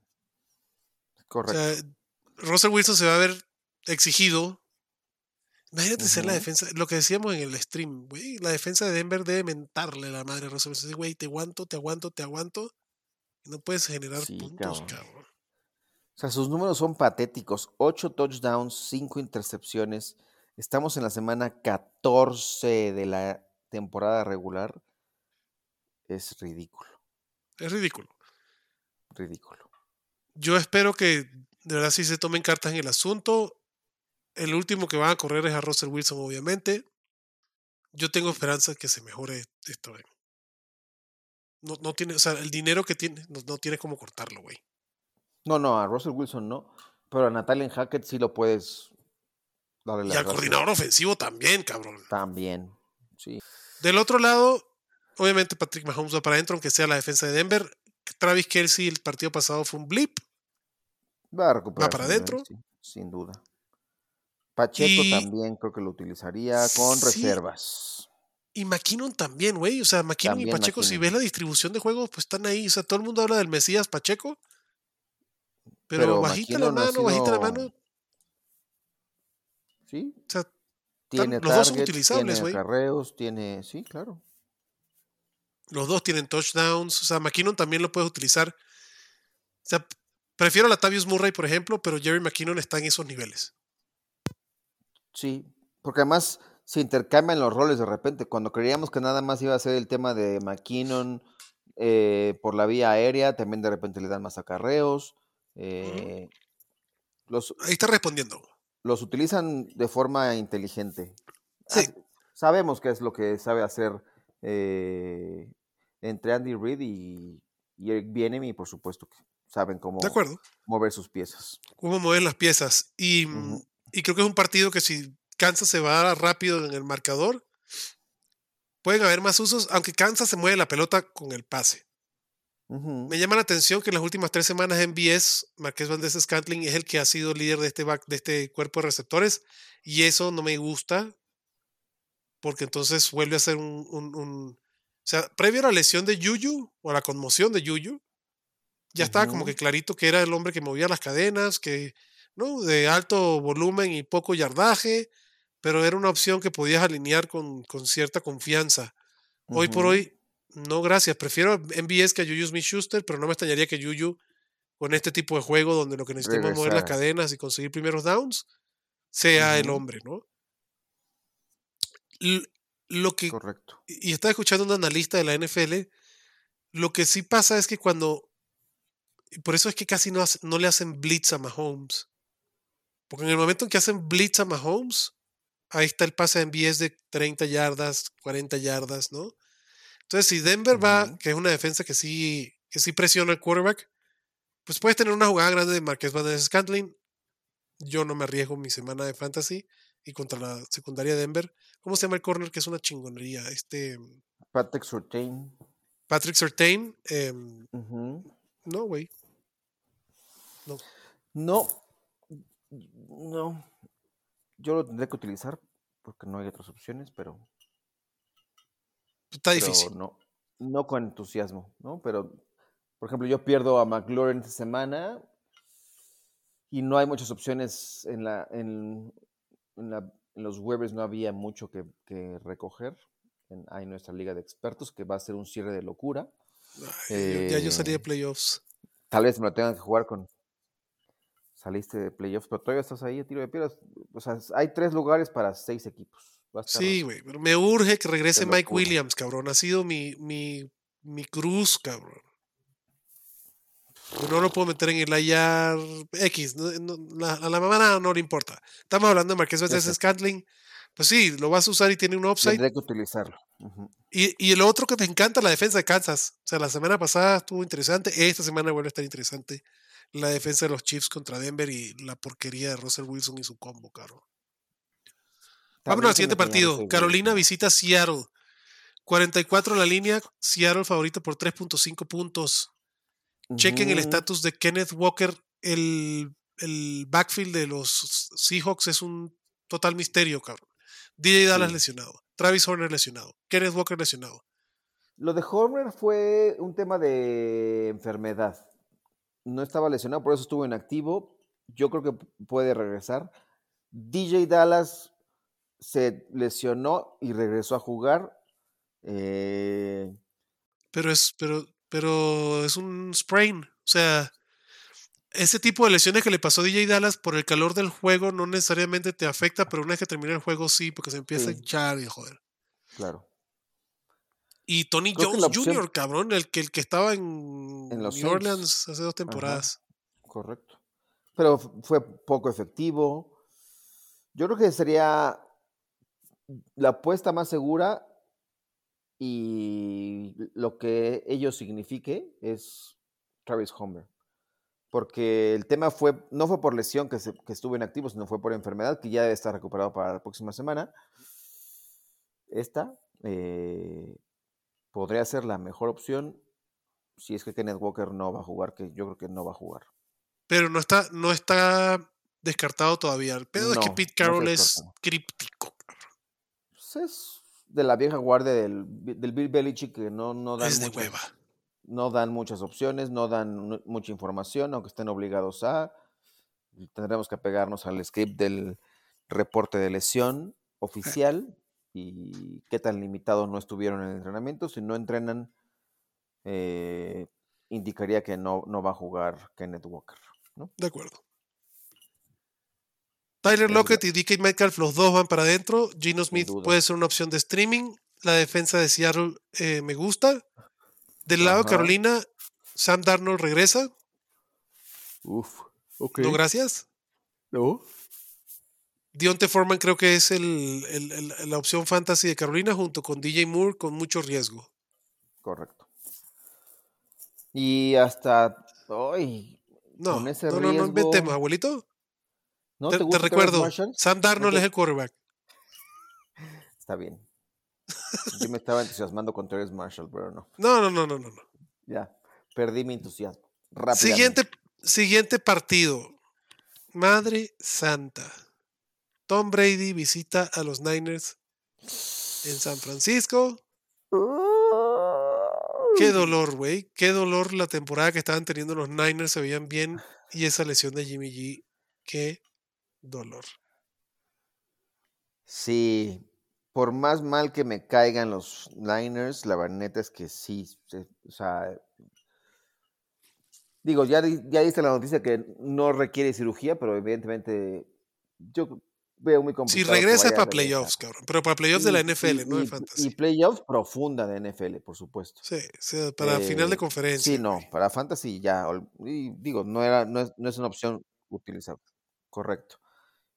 Correcto. sea, Russell Wilson se va a ver exigido. Imagínate ser la defensa, lo que decíamos en el stream, güey. La defensa de Denver debe mentarle la madre a Russell Wilson. Güey, te aguanto, te aguanto, te aguanto. Y no puedes generar Sí, puntos, cabrón. cabrón. O sea, sus números son patéticos. 8 touchdowns, 5 intercepciones. Estamos en la semana 14 de la temporada regular. Es ridículo, Es ridículo. ridículo. Yo espero que de verdad sí se tomen cartas en el asunto. El último que van a correr es a Russell Wilson, obviamente. Yo tengo esperanza que se mejore esto. eh. No, no tiene, o sea, el dinero que tiene, no, no tiene como cortarlo, güey. No, no, a Russell Wilson no. Pero a Natalia Hackett sí lo puedes Y al coordinador ofensivo también, cabrón. También. Sí. Del otro lado, obviamente Patrick Mahomes va para adentro, aunque sea la defensa de Denver. Travis Kelsey el partido pasado fue un blip. Va a recuperar. para su nivel, adentro. sí, sin duda. Pacheco Y- también creo que lo utilizaría con Sí. reservas. Y McKinnon también, güey. O sea, McKinnon y Pacheco, si ves la distribución de juegos, pues están ahí. O sea, todo el mundo habla del Mesías Pacheco. Pero, Pero bajita la McKinnon mano, bajita la sido- mano. O Sí, sea, tiene los dos son utilizables, tiene güey. acarreos, tiene, sí, claro. los dos tienen touchdowns. O sea, McKinnon también lo puedes utilizar. O sea, prefiero a Latavius Murray, por ejemplo, pero Jerry McKinnon está en esos niveles. Sí, porque además se intercambian los roles de repente. Cuando creíamos que nada más iba a ser el tema de McKinnon eh, por la vía aérea, también de repente le dan más acarreos. eh, los, Ahí está respondiendo. Los utilizan de forma inteligente. Sí. Sabemos qué es lo que sabe hacer eh, entre Andy Reid y, y Eric Bieniemy, por supuesto que saben cómo De acuerdo. mover sus piezas. Cómo mover las piezas. Y, mm, y creo que es un partido que si Kansas se va rápido en el marcador, pueden haber más usos, aunque Kansas se mueve la pelota con el pase. Me llama la atención que en las últimas tres semanas en BS, Marqués Valdez Scantling es el que ha sido líder de este, back- de este cuerpo de receptores, y eso no me gusta, porque entonces vuelve a ser un, un- un- O sea, previo a la lesión de Yuyu, o a la conmoción de Yuyu, ya estaba como que clarito que era el hombre que movía las cadenas, que, ¿no? De alto volumen y poco yardaje, pero era una opción que podías alinear con, con cierta confianza. Hoy por hoy, no gracias. Prefiero MBS que a Juju Smith Schuster, pero no me extrañaría que Juju, con este tipo de juego donde lo que necesitamos es mover las cadenas y conseguir primeros downs, sea el hombre, ¿no? Lo que, Correcto. y estaba escuchando un analista de la NFL, lo que sí pasa es que cuando, por eso es que casi no, no le hacen blitz a Mahomes, porque en el momento en que hacen blitz a Mahomes, ahí está el pase de MBS de 30 yardas, 40 yardas, ¿no? Entonces, si Denver va, que es una defensa que sí, que sí presiona al quarterback, pues puedes tener una jugada grande de Marqués Valdez Scantling. Yo no me arriesgo mi semana de fantasy y contra la secundaria de Denver. ¿Cómo se llama el corner? Que es una chingonería. Este Patrick Surtain. Patrick Sertain. em, no, güey. No, no. Yo lo tendré que utilizar porque no hay otras opciones, pero, Está pero difícil. no, no con entusiasmo, ¿no? Pero, por ejemplo, yo pierdo a McLaurin esta semana y no hay muchas opciones en la, en, en la- en los waivers no había mucho que, que recoger. En, hay nuestra liga de expertos que va a ser un cierre de locura. Ay, ya yo salí de eh, playoffs. Tal vez me lo tengan que jugar con. Saliste de playoffs, pero todavía estás ahí a tiro de piedras. O sea, hay tres lugares para seis equipos. Va a estar- Sí, güey. Pero me urge que regrese Mike locura. Williams, cabrón. Ha sido mi, mi, mi cruz, cabrón. No lo puedo meter en el IR X. no- no- la- a la mamá nada, no le importa. Estamos hablando de Marqués Valdez. Scantling. Pues sí, lo vas a usar y tiene un upside. Tendré que utilizarlo. Y, y el otro que me encanta, la defensa de Kansas. O sea, la semana pasada estuvo interesante. Esta semana vuelve a estar interesante. La defensa de los Chiefs contra Denver y la porquería de Russell Wilson y su combo, caro. Vámonos al siguiente partido. Carolina visita Seattle. 44 la línea. Seattle favorito por 3.5 puntos. Chequen el estatus de Kenneth Walker. El, el backfield de los Seahawks es un total misterio, cabrón. DJ Dallas Sí. lesionado. Travis Horner lesionado. Kenneth Walker lesionado. Lo de Horner fue un tema de enfermedad. No estaba lesionado, por eso estuvo inactivo. Yo creo que puede regresar. DJ Dallas se lesionó y regresó a jugar. Eh, Pero es, pero, pero es un sprain. O sea, ese tipo de lesiones que le pasó a DJ Dallas por el calor del juego no necesariamente te afecta, pero una vez que termina el juego sí, porque se empieza a hinchar y joder. claro. Y Tony Creo Jones opción- Jr., cabrón, el que, el que estaba en, En los New Saints. Orleans hace dos temporadas. Correcto. Pero fue poco efectivo. Yo creo que sería la apuesta más segura y lo que ello signifique es Travis Homer. Porque el tema fue, no fue por lesión que, se- que estuvo inactivo, sino fue por enfermedad, que ya debe estar recuperado para la próxima semana. Esta eh, podría ser la mejor opción si es que Kenneth Walker no va a jugar, que yo creo que no va a jugar. Pero no está, no está descartado todavía. El pedo es que Pete no Carroll es críptico. Pues es de la vieja guardia del, del Bill Belichick que no, no, dan Es de muchas, hueva. no dan muchas opciones, no dan mucha información, aunque estén obligados a. Tendremos que apegarnos al script del reporte de lesión oficial y qué tan limitados no estuvieron en el entrenamiento. Si no entrenan, eh, indicaría que no, no va a jugar Kenneth Walker. ¿no? De acuerdo. Tyler Lockett y DK Metcalf, los dos van para adentro. Gino Smith puede ser una opción de streaming. La defensa de Seattle eh, me gusta. Del lado de. Carolina, Sam Darnold regresa. Uf, ok. No, gracias. ¿No? Dionte Foreman creo que es el- el- el- la opción fantasy de Carolina junto con DJ Moore con mucho riesgo. Correcto. Y hasta hoy. No, Con ese no, no, no riesgo- inventemos, abuelito. ¿No te, recuerdo? Sam Darnold es el quarterback. Está bien. Yo me estaba entusiasmando con Travis Marshall, pero no. No, no, no, no, no. Ya, perdí mi entusiasmo. Siguiente, siguiente partido. Madre Santa. Tom Brady visita a los Niners en San Francisco. Qué dolor, güey. Qué dolor la temporada que estaban teniendo los Niners. Se veían bien. Y esa lesión de Jimmy G. Qué dolor. Sí, por más mal que me caigan los Niners, la verdad neta es que sí, o sea, digo, ya, ya diste la noticia que no requiere cirugía, pero evidentemente yo veo muy Si complicado. que regresa es vaya a para playoffs, cabrón. Pero para playoffs de la NFL, y- no de y- fantasy. Y playoffs profunda de NFL, por supuesto. Sí, sí, para final de Eh, conferencia. Sí, no, güey. para fantasy ya, y digo, no era, no es, no es una opción utilizable. Correcto.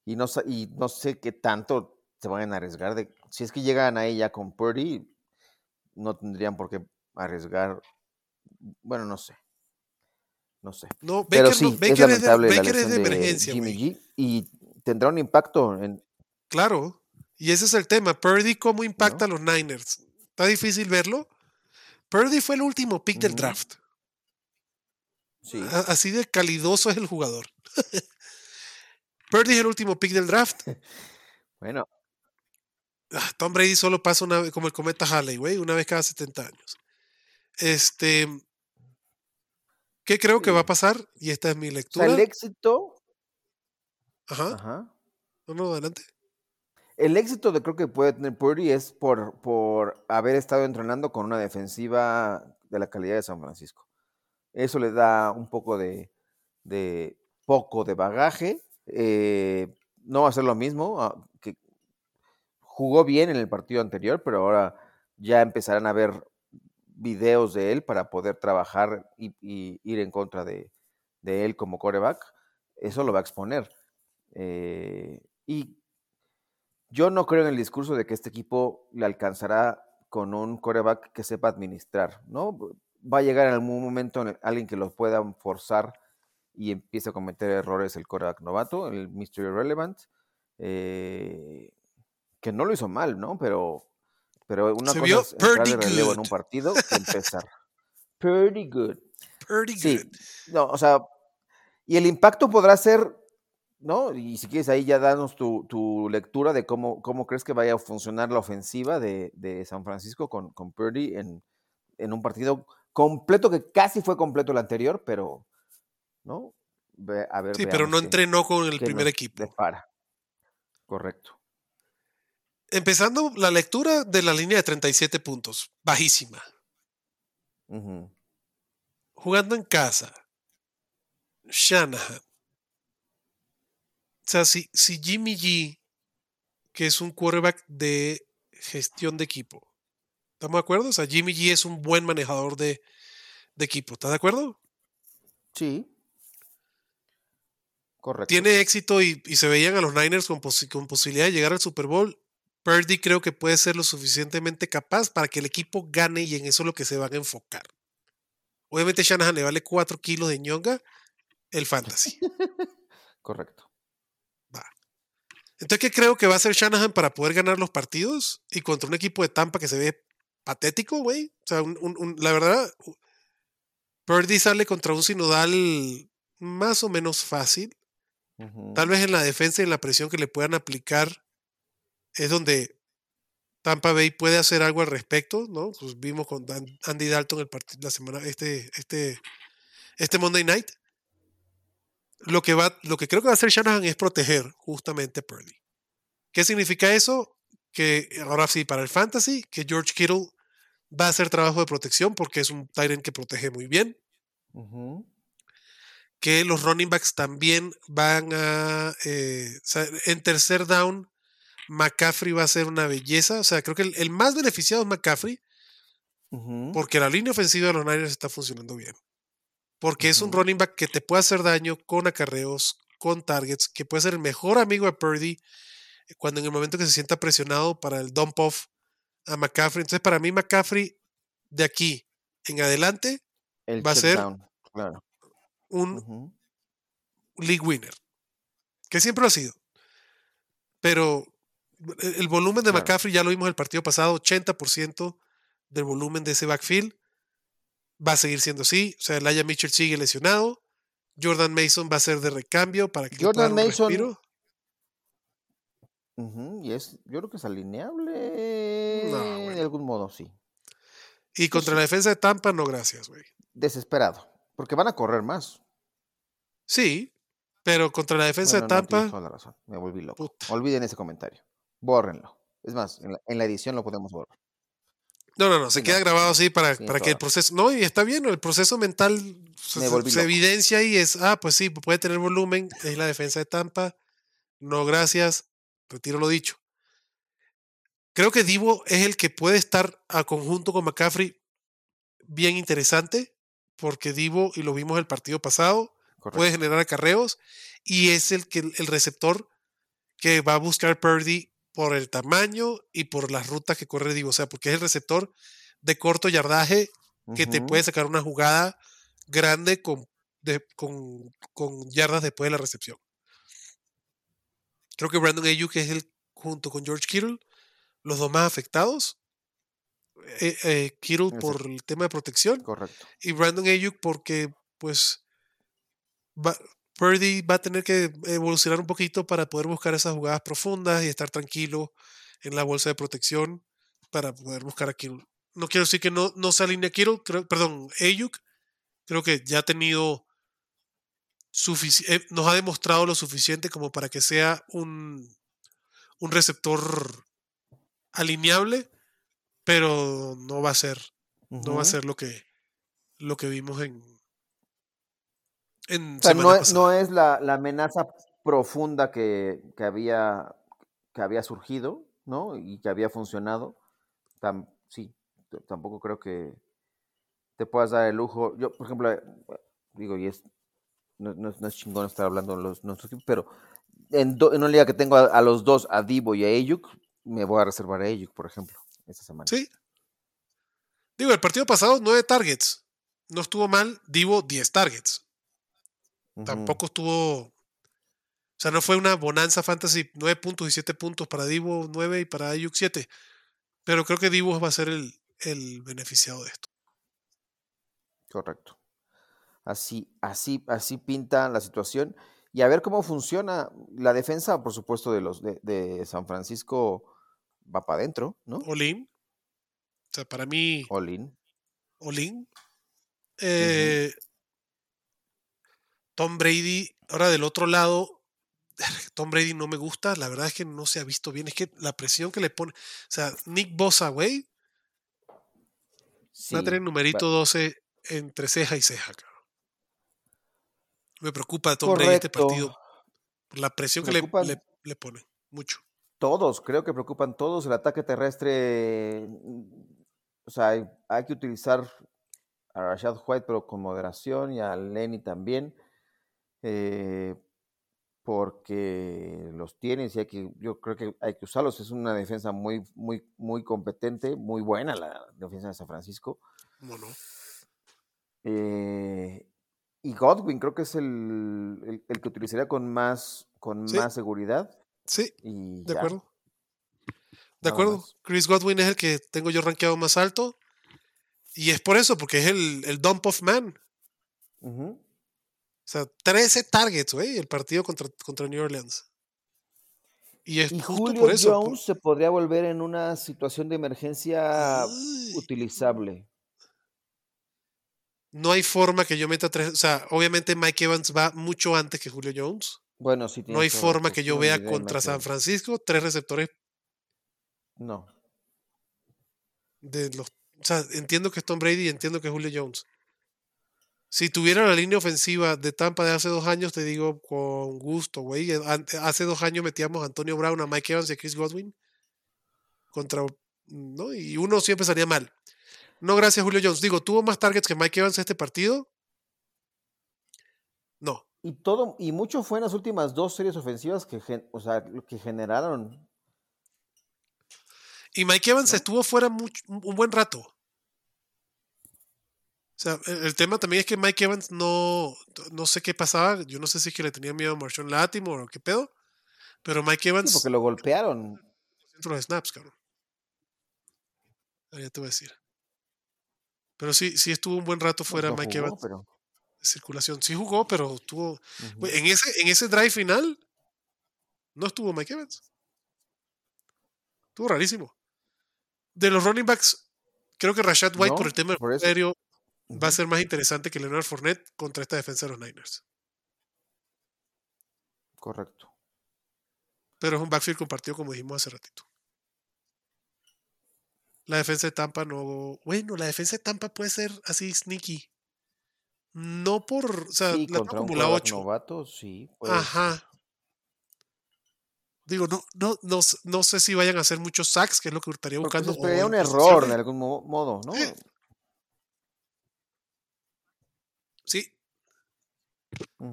Y no, y no sé qué tanto se vayan a arriesgar de, si es que llegan ahí ya con Purdy, no tendrían por qué arriesgar, bueno, no sé. No sé. No, Pero Baker, sí, no, es es de, lamentable la es lesión de de emergencia, Jimmy. G y tendrá un impacto en, Claro. Y ese es el tema. Purdy, ¿cómo impacta a los Niners? Está difícil verlo. Purdy fue el último pick del draft. sí, Así de calidoso es el jugador. Purdy es el último pick del draft. bueno, Ah, Tom Brady solo pasa una vez, como el cometa Halley, güey, una vez cada 70 años. Este. ¿Qué creo que va a pasar? Y esta es mi o sea, lectura. el éxito, Ajá. ajá, No, no, adelante. El éxito de creo que puede tener Purdy es por, por haber estado entrenando con una defensiva de la calidad de San Francisco. Eso le da un poco de, de poco de bagaje. Eh, no va a ser lo mismo. ah, que jugó bien en el partido anterior, pero ahora ya empezarán a ver videos de él para poder trabajar y, ir en contra de, él como coreback. Eso lo va a exponer. Eh, y Yo no creo en el discurso de que este equipo le alcanzará con un coreback que sepa administrar, ¿no? Va a llegar en algún momento en alguien que los pueda forzar y empiece a cometer errores el coreback novato, el Mystery Relevant, eh, que no lo hizo mal, ¿no? Pero, pero una cosa es entrar de relevo en un partido que empezar. Pretty good. Pretty good. No, o sea, y el impacto podrá ser ¿no? Y si quieres ahí ya danos tu, lectura de cómo, cómo crees que vaya a funcionar la ofensiva de, San Francisco con, con Purdy en, un partido completo, que casi fue completo el anterior, pero, ¿no? a ver, sí, pero no entrenó con el primer equipo. Para. Correcto. Empezando la lectura de la línea de 37 puntos, bajísima. Jugando en casa. Shanahan o sea, si, Jimmy G, que es un quarterback de gestión de equipo, ¿estamos de acuerdo? O sea, Jimmy G es un buen manejador de, equipo, ¿estás de acuerdo? Sí. Correcto. Tiene éxito y, se veían a los Niners con, con, posibilidad de llegar al Super Bowl. Purdy creo que puede ser lo suficientemente capaz para que el equipo gane y en eso es lo que se van a enfocar. Obviamente Shanahan le vale 4 kilos de ñonga el fantasy. Correcto. Entonces, ¿qué creo que va a hacer Shanahan para poder ganar los partidos? Y contra un equipo de Tampa que se ve patético, güey. O sea, la verdad, Purdy sale contra un sinodal más o menos fácil. Tal vez en la defensa y en la presión que le puedan aplicar es donde Tampa Bay puede hacer algo al respecto, ¿no? Pues vimos con Andy Dalton el la semana, este, este, este Monday night lo que, va, lo que creo que va a hacer Shanahan es proteger justamente a Purdy. ¿Qué significa eso? Que ahora sí, para el fantasy, que George Kittle va a hacer trabajo de protección porque es un Tyrant que protege muy bien. Que los running backs también van a. Eh, en tercer down, McCaffrey va a ser una belleza. O sea, creo que el, más beneficiado es McCaffrey. Porque la línea ofensiva de los Niners está funcionando bien. Porque es un running back que te puede hacer daño con acarreos, con targets, que puede ser el mejor amigo de Purdy eh, cuando en el momento que se sienta presionado para el dump off a McCaffrey. Entonces, para mí, McCaffrey de aquí en adelante va a ser un league winner, que siempre lo ha sido. Pero e, el volumen de McCaffrey, ya lo vimos el partido pasado, 80% del volumen de ese backfield va a seguir siendo así. O sea, Laia Mitchell sigue lesionado. Jordan Mason va a ser de recambio para que Jordan Mason. y es, yo creo que es alineable de algún modo, sí. Y contra la defensa de Tampa, no gracias, güey. Desesperado, porque van a correr más. Sí, pero contra la defensa de Tampa. No, la razón. Me volví loco. Olviden ese comentario. Bórrenlo. Es más, en la edición lo podemos borrar. No, no, no, se queda grabado así para, para que el proceso. No, y está bien, el proceso mental se, evidencia y es, ah, pues sí, puede tener volumen, es la defensa de Tampa. No, gracias, retiro lo dicho. Creo que Divo es el que puede estar a conjunto con McCaffrey bien interesante, porque Divo, y lo vimos el partido pasado, puede generar acarreos y es el, que, el receptor que va a buscar Purdy por el tamaño y por las rutas que corre Divo. O sea, porque es el receptor de corto yardaje que te puede sacar una jugada grande con, con, yardas después de la recepción. Creo que Brandon Ayuk es el, junto con George Kittle, los dos más afectados. Eh, eh, Kittle por el tema de protección. Correcto. Y Brandon Ayuk porque, pues, va, Purdy va a tener que evolucionar un poquito para poder buscar esas jugadas profundas y estar tranquilo en la bolsa de protección para poder buscar a Kittle. No quiero decir que no, no se alinee a Kittle, perdón, Ayuk. Creo que ya ha tenido eh, nos ha demostrado lo suficiente como para que sea un, un receptor alineable, pero no va a ser, no va a ser lo que, lo que vimos en, no, es, la, amenaza profunda que, había, que había surgido, ¿no? Y que había funcionado. sí, tampoco creo que te puedas dar el lujo. Yo, por ejemplo, eh, digo, y es, no, es chingón estar hablando de los nuestros equipos, pero en, una liga que tengo a, los dos, a Divo y a Ayuk, me voy a reservar a Ayuk, por ejemplo, esta semana. Sí. Digo, el partido pasado, nueve targets. No estuvo mal. Divo, 10 targets. Tampoco estuvo. O sea, no fue una bonanza fantasy. 9 puntos y 7 puntos para Divo, 9 y para Ayuk 7. Pero creo que Divo va a ser el, el beneficiado de esto. Correcto. Así, así, así pinta la situación. Y a ver cómo funciona la defensa, por supuesto, de los de, San Francisco va para adentro, ¿no? Olin. O sea, para mí. Olin. Olin. Eh, Tom Brady, ahora del otro lado, Tom Brady no me gusta, la verdad es que no se ha visto bien, es que la presión que le pone, o sea, Nick Bosa, güey, va a tener numerito 12 entre ceja y ceja, claro. Me preocupa Tom Brady este partido. Por la presión que le, le, pone. Mucho. Todos, creo que preocupan todos. El ataque terrestre. O sea, hay, que utilizar a Rashad White, pero con moderación, y a Lenny también. Eh, porque los tienes y hay que, yo creo que hay que usarlos. Es una defensa muy, muy, muy competente, muy buena la defensa de San Francisco. Bueno. Eh, y Godwin creo que es el, que utilizaría con más, con más seguridad. Sí, de acuerdo. De acuerdo. Chris Godwin es el que tengo yo rankeado más alto. Y es por eso, porque es el, el dump of man. O sea, 13 targets, güey, el partido contra, contra New Orleans. Y es por eso. Jones se podría volver en una situación de emergencia utilizable no hay forma que yo meta tres. O sea, obviamente Mike Evans va mucho antes que Julio Jones. Bueno, sí. No hay forma que yo vea contra San Francisco tres receptores. No. De los, o sea, entiendo que es Tom Brady y entiendo que es Julio Jones. Si tuviera la línea ofensiva de Tampa de hace dos años, te digo con gusto, güey. Hace dos años metíamos a Antonio Brown, a Mike Evans y a Chris Godwin. Contra. ¿no? Y uno siempre salía mal. No, gracias, Julio Jones. Digo, ¿tuvo más targets que Mike Evans este partido? No. Y todo, y mucho fue en las últimas dos series ofensivas que, o sea, que generaron. Y Mike Evans estuvo fuera un buen rato. O sea, el, tema también es que Mike Evans no, no sé qué pasaba. Yo no sé si es que le tenía miedo a Marshawn Latimore o qué pedo. Pero Mike Evans. Sí, porque lo golpearon. Centro de snaps, cabrón. Ya te voy a decir. Pero sí, sí estuvo un buen rato fuera Mike Evans. De circulación. Sí jugó, pero estuvo. en, ese, en ese drive final, no estuvo Mike Evans. Estuvo rarísimo. De los running backs, creo que Rashad White, por el tema del aéreo, va a ser más interesante que Leonard Fournette contra esta defensa de los Niners. Correcto. Pero es un backfield compartido, como dijimos hace ratito. La defensa de Tampa no. Bueno, la defensa de Tampa puede ser así sneaky. No por. O sea, la contra acumula 8. sí. Ajá. Digo, no, no, no, no, sé si vayan a hacer muchos sacks, que es lo que estaría buscando. Sería un error de algún modo, ¿no? Sí.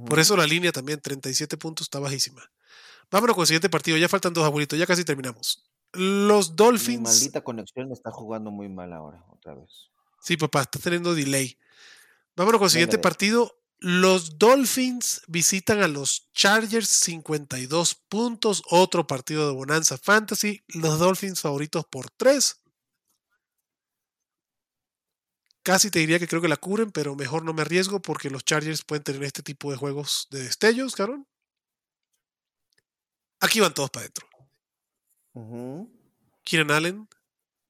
Por eso la línea también, 37 puntos, está bajísima. Vámonos con el siguiente partido. Ya faltan dos abuelitos, ya casi terminamos. Los Dolphins. Mi maldita conexión me está jugando muy mal ahora, otra vez. Sí, papá, está teniendo delay. Vámonos con el siguiente partido. Los Dolphins visitan a los Chargers 52 puntos. Otro partido de Bonanza Fantasy. Los Dolphins favoritos por 3. Casi te diría que creo que la cubren, pero mejor no me arriesgo porque los Chargers pueden tener este tipo de juegos de destellos, cabrón. Aquí van todos para adentro. Kieran Allen,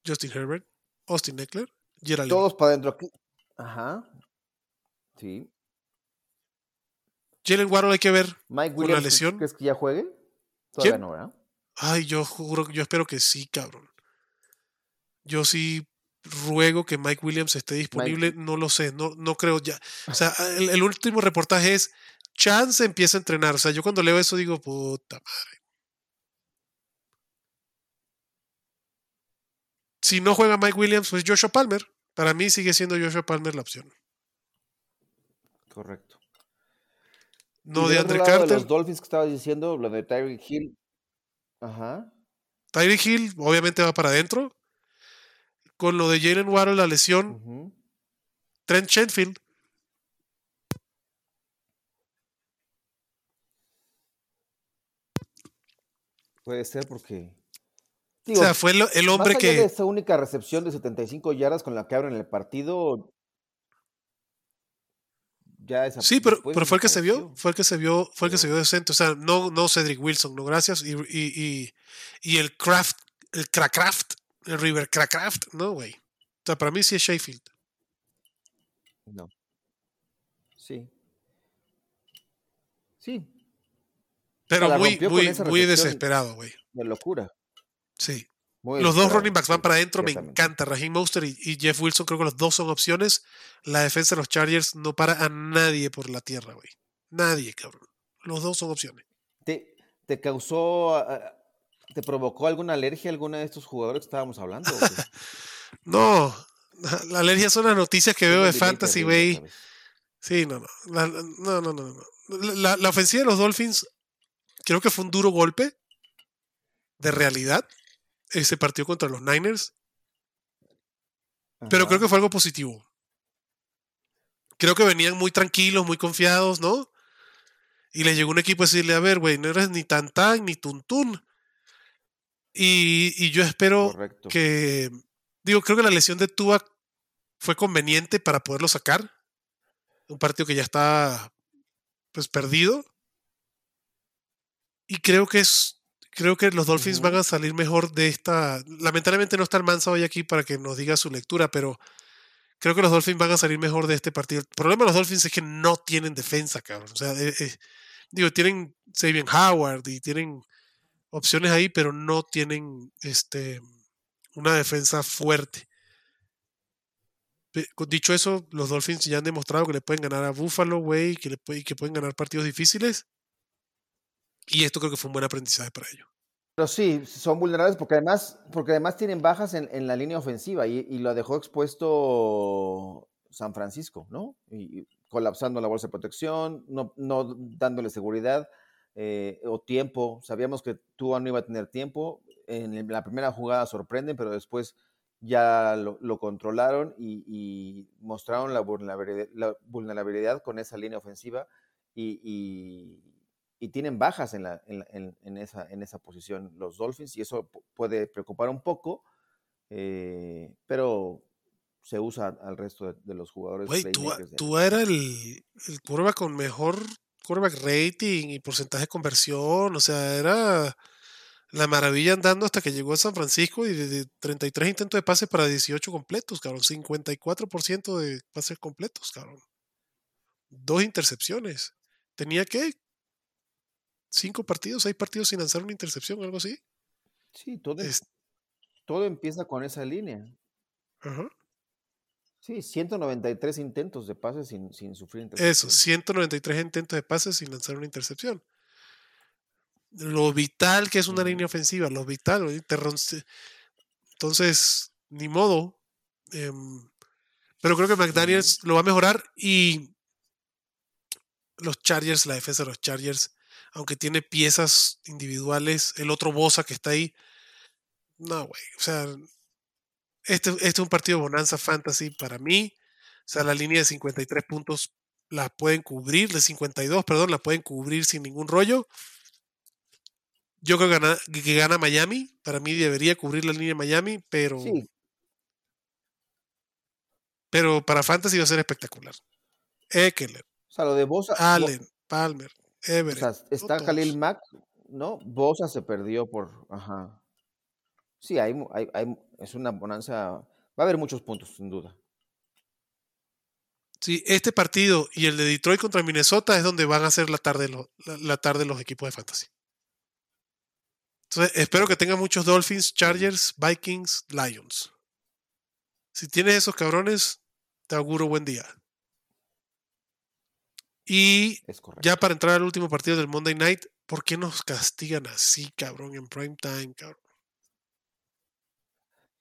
Justin Herbert, Austin Eckler, Gerald Todos para adentro. Ajá. Sí. Jalen Waddle hay que ver Mike Williams, lesión. ¿Crees que ya juegue? Todavía no, ¿verdad? Ay, yo juro, yo espero que sí, cabrón. Yo sí ruego que Mike Williams esté disponible. No lo sé, no, no creo ya. O sea, el, el, último reportaje es Chance empieza a entrenar. O sea, yo cuando leo eso digo, puta madre. Si no juega Mike Williams, pues Joshua Palmer. Para mí sigue siendo Joshua Palmer la opción. Correcto. No de otro Andre lado de Carter. los Dolphins que estabas diciendo, lo de Tyreek Hill. Ajá. Tyreek Hill obviamente va para adentro. Con lo de Jalen Waddle, la lesión. Trent Shenfield. Puede ser porque. O sea, fue el, el hombre más allá de que. esa única recepción de 75 yardas con la que abren el partido. Ya esa, Sí, pero, pero fue el que se vio, fue el que se vio, fue el que se vio decente. O sea, no, no Cedric Wilson, no gracias. Y, y, y, y el Kraft, el Crackraft, River Crackraft, no, güey. O sea, para mí sí es Sheffield. No. Sí. Sí, Pero muy, muy, muy desesperado, güey. de locura. Sí. Muy Los dos running backs van para adentro, me encanta. Raheem Monster y, y Jeff Wilson, creo que los dos son opciones. La defensa de los Chargers no para a nadie por la tierra, güey. Nadie, cabrón. Los dos son opciones. ¿Te, te causó, te provocó alguna alergia alguna de estos jugadores que estábamos hablando? No, la alergia son las noticias que veo de Fantasy, güey. Sí, no, no. La- no, no, no, no. La, la ofensiva de los Dolphins creo que fue un duro golpe de realidad ese partido contra los Niners, pero creo que fue algo positivo. Creo que venían muy tranquilos, muy confiados, ¿no? Y les llegó un equipo a decirle, a ver, güey, no eres ni tan tan ni tuntún. Y, y yo espero Correcto. que, digo, creo que la lesión de Tua fue conveniente para poderlo sacar. Un partido que ya está, pues, perdido. Y creo que es, creo que los Dolphins van a salir mejor de esta. Lamentablemente no está el Mansa hoy aquí para que nos diga su lectura, pero creo que los Dolphins van a salir mejor de este partido. El problema de los Dolphins es que no tienen defensa, cabrón. O sea, eh, eh, digo, tienen Sabian Howard y tienen opciones ahí, pero no tienen este una defensa fuerte. Dicho eso, los Dolphins ya han demostrado que le pueden ganar a Buffalo, güey, que, le pueden ganar partidos difíciles. Y esto creo que fue un buen aprendizaje para ellos. Pero sí, son vulnerables porque además, porque además tienen bajas en, la línea ofensiva y, lo dejó expuesto San Francisco, ¿no? Y, colapsando la bolsa de protección, no dándole seguridad eh, o tiempo. Sabíamos que Tua no iba a tener tiempo. En la primera jugada sorprenden, pero después ya lo, lo controlaron y, y mostraron la vulnerabilidad, la vulnerabilidad con esa línea ofensiva y, y- y tienen bajas en, la, en, la- en- en esa, en esa posición los Dolphins y eso pu- puede preocupar un poco, eh, pero se usa al resto de, de los jugadores. Güey, era el, el quarterback con mejor quarterback rating y porcentaje de conversión. O sea, era la maravilla andando hasta que llegó a San Francisco y de, de 33 intentos de pases para 18 completos, cabrón. 54% de pases completos, cabrón. Dos intercepciones. Tenía que cinco partidos, seis partidos sin lanzar una intercepción, algo así. Sí, todo, em- Es- todo empieza con esa línea. ajá. Sí, 193 intentos de pases sin, sin sufrir Eso, intercepción. 193 intentos de pases sin lanzar una intercepción. Lo vital que es una línea ofensiva, lo vital. Entonces, ni modo. em, pero creo que McDaniels lo va a mejorar y los Chargers, la defensa de los Chargers, aunque tiene piezas individuales, el otro Bosa que está ahí, no, güey. O sea, este, este es un partido bonanza fantasy para mí. O sea, la línea de 53 puntos la pueden cubrir, de 52, perdón, la pueden cubrir sin ningún rollo. Yo creo que gana, que gana Miami. Para mí debería cubrir la línea de Miami, pero, Sí, pero para fantasy va a ser espectacular. Eckler, o sea, lo de Bosa, Bo- Allen, Palmer, o Everett. sea, no está. Khalil Mack, ¿no? Bosa se perdió por, ajá. Sí, hay, hay, hay- es una bonanza, va a haber muchos puntos, sin duda. Sí, este partido y el de Detroit contra Minnesota es donde van a ser la tarde los, la, la tarde los equipos de fantasy. Entonces, espero que tengan muchos Dolphins, Chargers, Vikings, Lions. Si tienes esos cabrones, te auguro buen día. Y ya para entrar al último partido del Monday Night, ¿por qué nos castigan así, cabrón, en prime time, cabrón?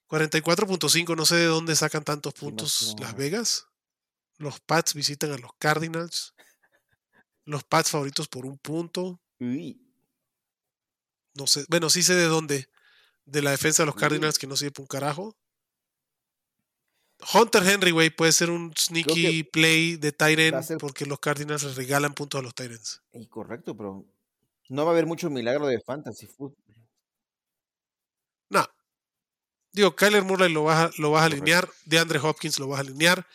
44.5, no sé de dónde sacan tantos puntos. Las Vegas. Los Pats visitan a los Cardinals. Los Pats favoritos por un punto. No sé. Bueno, sí sé de dónde. De la defensa de los. Cardinals que no sirve para un carajo. Hunter Henry, güey, puede ser un sneaky play de Tyrant porque los Cardinals les regalan puntos a los Tyrants. y correcto, pero no va a haber mucho milagro de fantasy football. Digo, Kyler Murray lo vas a, lo vas a alinear, DeAndre Hopkins lo vas a alinear,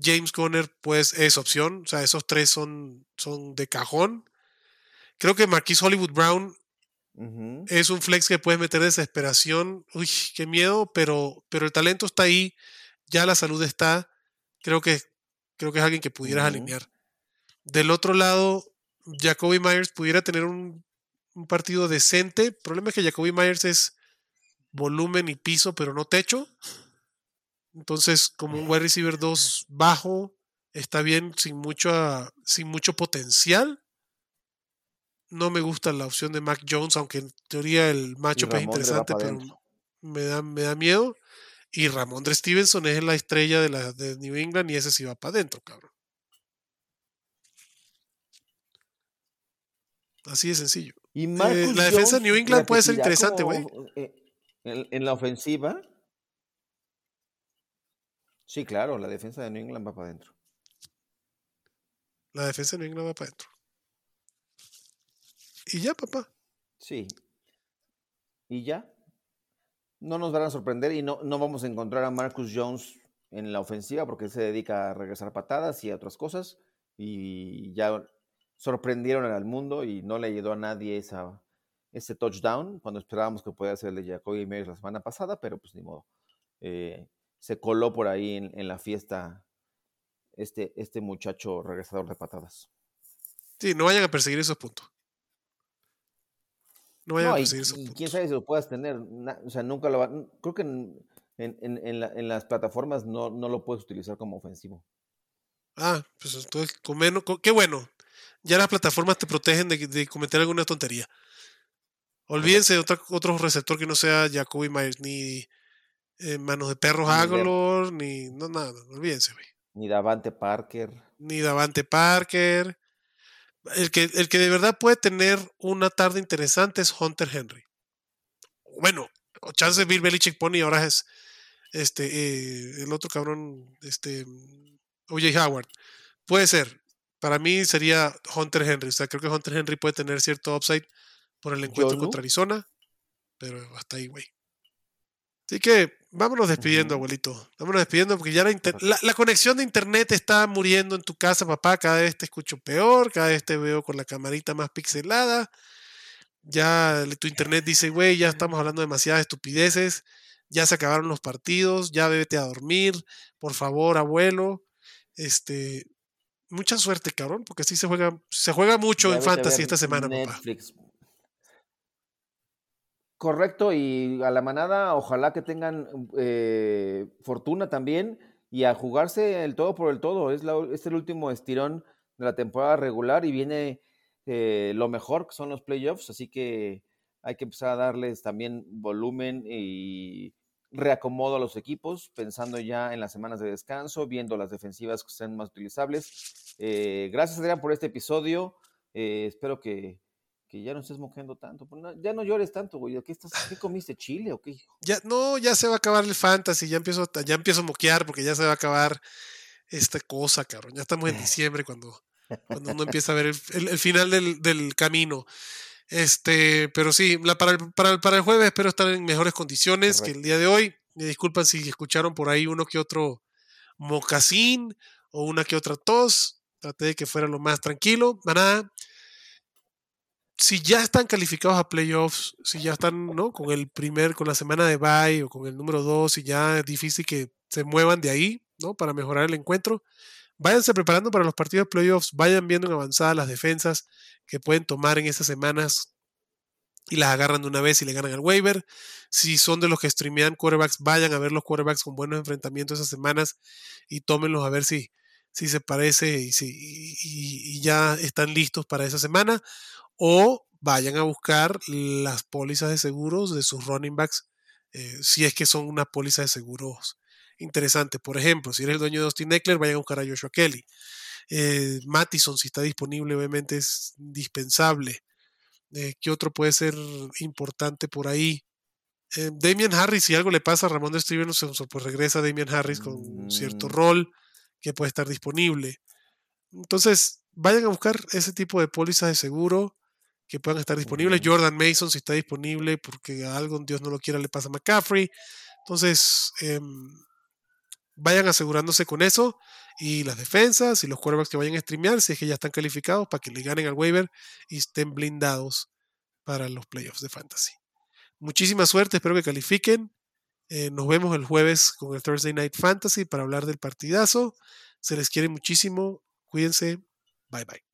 James Conner, pues es opción. O sea, esos tres son, son de cajón. Creo que Marquis Hollywood Brown es un flex que puedes meter desesperación. Uy, qué miedo, pero, pero el talento está ahí, ya la salud está. Creo que, creo que es alguien que pudieras alinear. Del otro lado, Jacoby Myers pudiera tener un, un partido decente. El problema es que Jacoby Myers es volumen y piso, pero no techo. Entonces, como un wide receiver 2 bajo, está bien sin mucho, sin mucho potencial. No me gusta la opción de Mac Jones, aunque en teoría el matchup es interesante, pero me da, me da miedo. Y Ramondre Stevenson es la estrella de, la, de New England y ese sí va para adentro, cabrón. Así de sencillo. Y Marcus la defensa de New England puede ser repetirá interesante, güey. eh, En, en la ofensiva. Sí, claro, la defensa de New England va para adentro. La defensa de New England va para adentro. Y ya, papá. Sí. Y ya. No nos van a sorprender y no, no vamos a encontrar a Marcus Jones en la ofensiva porque él se dedica a regresar patadas y a otras cosas. Y ya sorprendieron al mundo y no le ayudó a nadie esa, ese touchdown cuando esperábamos que el de Jacoby Myers la semana pasada, pero pues ni modo. Eh, se coló por ahí en, en la fiesta este, este muchacho regresador de patadas. Sí, no vayan a perseguir esos puntos. No vayan No, a y, perseguir esos y puntos. quién sabe si lo puedas tener. na- o sea, nunca lo va. Creo que en, en- en- en la- en las plataformas no, no lo puedes utilizar como ofensivo. Ah, pues entonces, con menos, con- qué bueno. Ya las plataformas te protegen de, de cometer alguna tontería. Olvídense de otra- otro receptor que no sea Jacoby Myers, ni eh, Manos de Perros Aguilar, ni. No, nada, olvídense, güey. Ni Davante Parker. Ni Davante Parker. El que, el que de verdad puede tener una tarde interesante es Hunter Henry. Bueno, o chance Bill Belichick pone y ahora es este eh, el otro cabrón, este OJ Howard. Puede ser. Para mí sería Hunter Henry. O sea, creo que Hunter Henry puede tener cierto upside por el encuentro contra Arizona. Pero hasta ahí, güey. Así que vámonos despidiendo, abuelito. Vámonos despidiendo porque ya la, la, la conexión de internet está muriendo en tu casa, papá. Cada vez te escucho peor, cada vez te veo con la camarita más pixelada. Ya tu internet dice, güey, ya estamos hablando demasiadas estupideces. Ya se acabaron los partidos, ya vete a dormir, por favor, abuelo. Este, mucha suerte, cabrón, porque sí se juega, se juega mucho Ya en fantasy esta semana, papá. Correcto, y a la manada, ojalá que tengan eh, fortuna también y a jugarse el todo por el todo. Es, es el último estirón de la temporada regular y viene eh, lo mejor, que son los playoffs, así que hay que empezar a darles también volumen y reacomodo a los equipos, pensando ya en las semanas de descanso, viendo las defensivas que sean más utilizables. Eh, gracias, Adrián, por este episodio. Espero que, que ya no estés moqueando tanto. Pues no- ya no llores tanto, güey. ¿Qué, estás, ¿Qué comiste? ¿Chile o qué? Ya, no, ya se va a acabar el fantasy, ya empiezo, a- ya empiezo a moquear porque ya se va a acabar esta cosa, cabrón. Ya estamos en diciembre cuando, cuando uno empieza a ver el, el- el final del, del camino. Este, pero sí, la, para, el, para, el, para el jueves espero estar en mejores condiciones que el día de hoy. Me disculpan si escucharon por ahí uno que otro mocasín o una que otra tos. Traté de que fuera lo más tranquilo. Nada. Si ya están calificados a playoffs, si ya están ¿no? con el primer, con la semana de bye o con el número 2, y ya es difícil que se muevan de ahí, ¿no? Para mejorar el encuentro. Váyanse preparando para los partidos de playoffs, vayan viendo en avanzada las defensas que pueden tomar en estas semanas y las agarran de una vez y le ganan al waiver. Si son de los que streamean quarterbacks, vayan a ver los quarterbacks con buenos enfrentamientos esas semanas y tómenlos a ver si, si se parece y, si, y ya están listos para esa semana. O vayan a buscar las pólizas de seguros de sus running backs, eh, si es que son una póliza de seguros interesante. Por ejemplo, si eres el dueño de Austin Eckler, vayan a buscar a Joshua Kelly. Eh, Mattison, si está disponible, obviamente es indispensable. Eh, ¿Qué otro puede ser importante por ahí? Eh, Damian Harris, si algo le pasa a Ramón de Stevenson, pues regresa Damian Harris con cierto Mm. rol que puede estar disponible. Entonces, vayan a buscar ese tipo de pólizas de seguro que puedan estar disponibles. Jordan Mason, si está disponible, porque a algo, Dios no lo quiera, le pasa a McCaffrey. Entonces, em, vayan asegurándose con eso. Y las defensas y los quarterbacks que vayan a streamear, si es que ya están calificados, para que le ganen al waiver y estén blindados para los playoffs de fantasy. Muchísima suerte, espero que califiquen. Eh, nos vemos el jueves con el Thursday Night Fantasy para hablar del partidazo. Se les quiere muchísimo. Cuídense. Bye bye.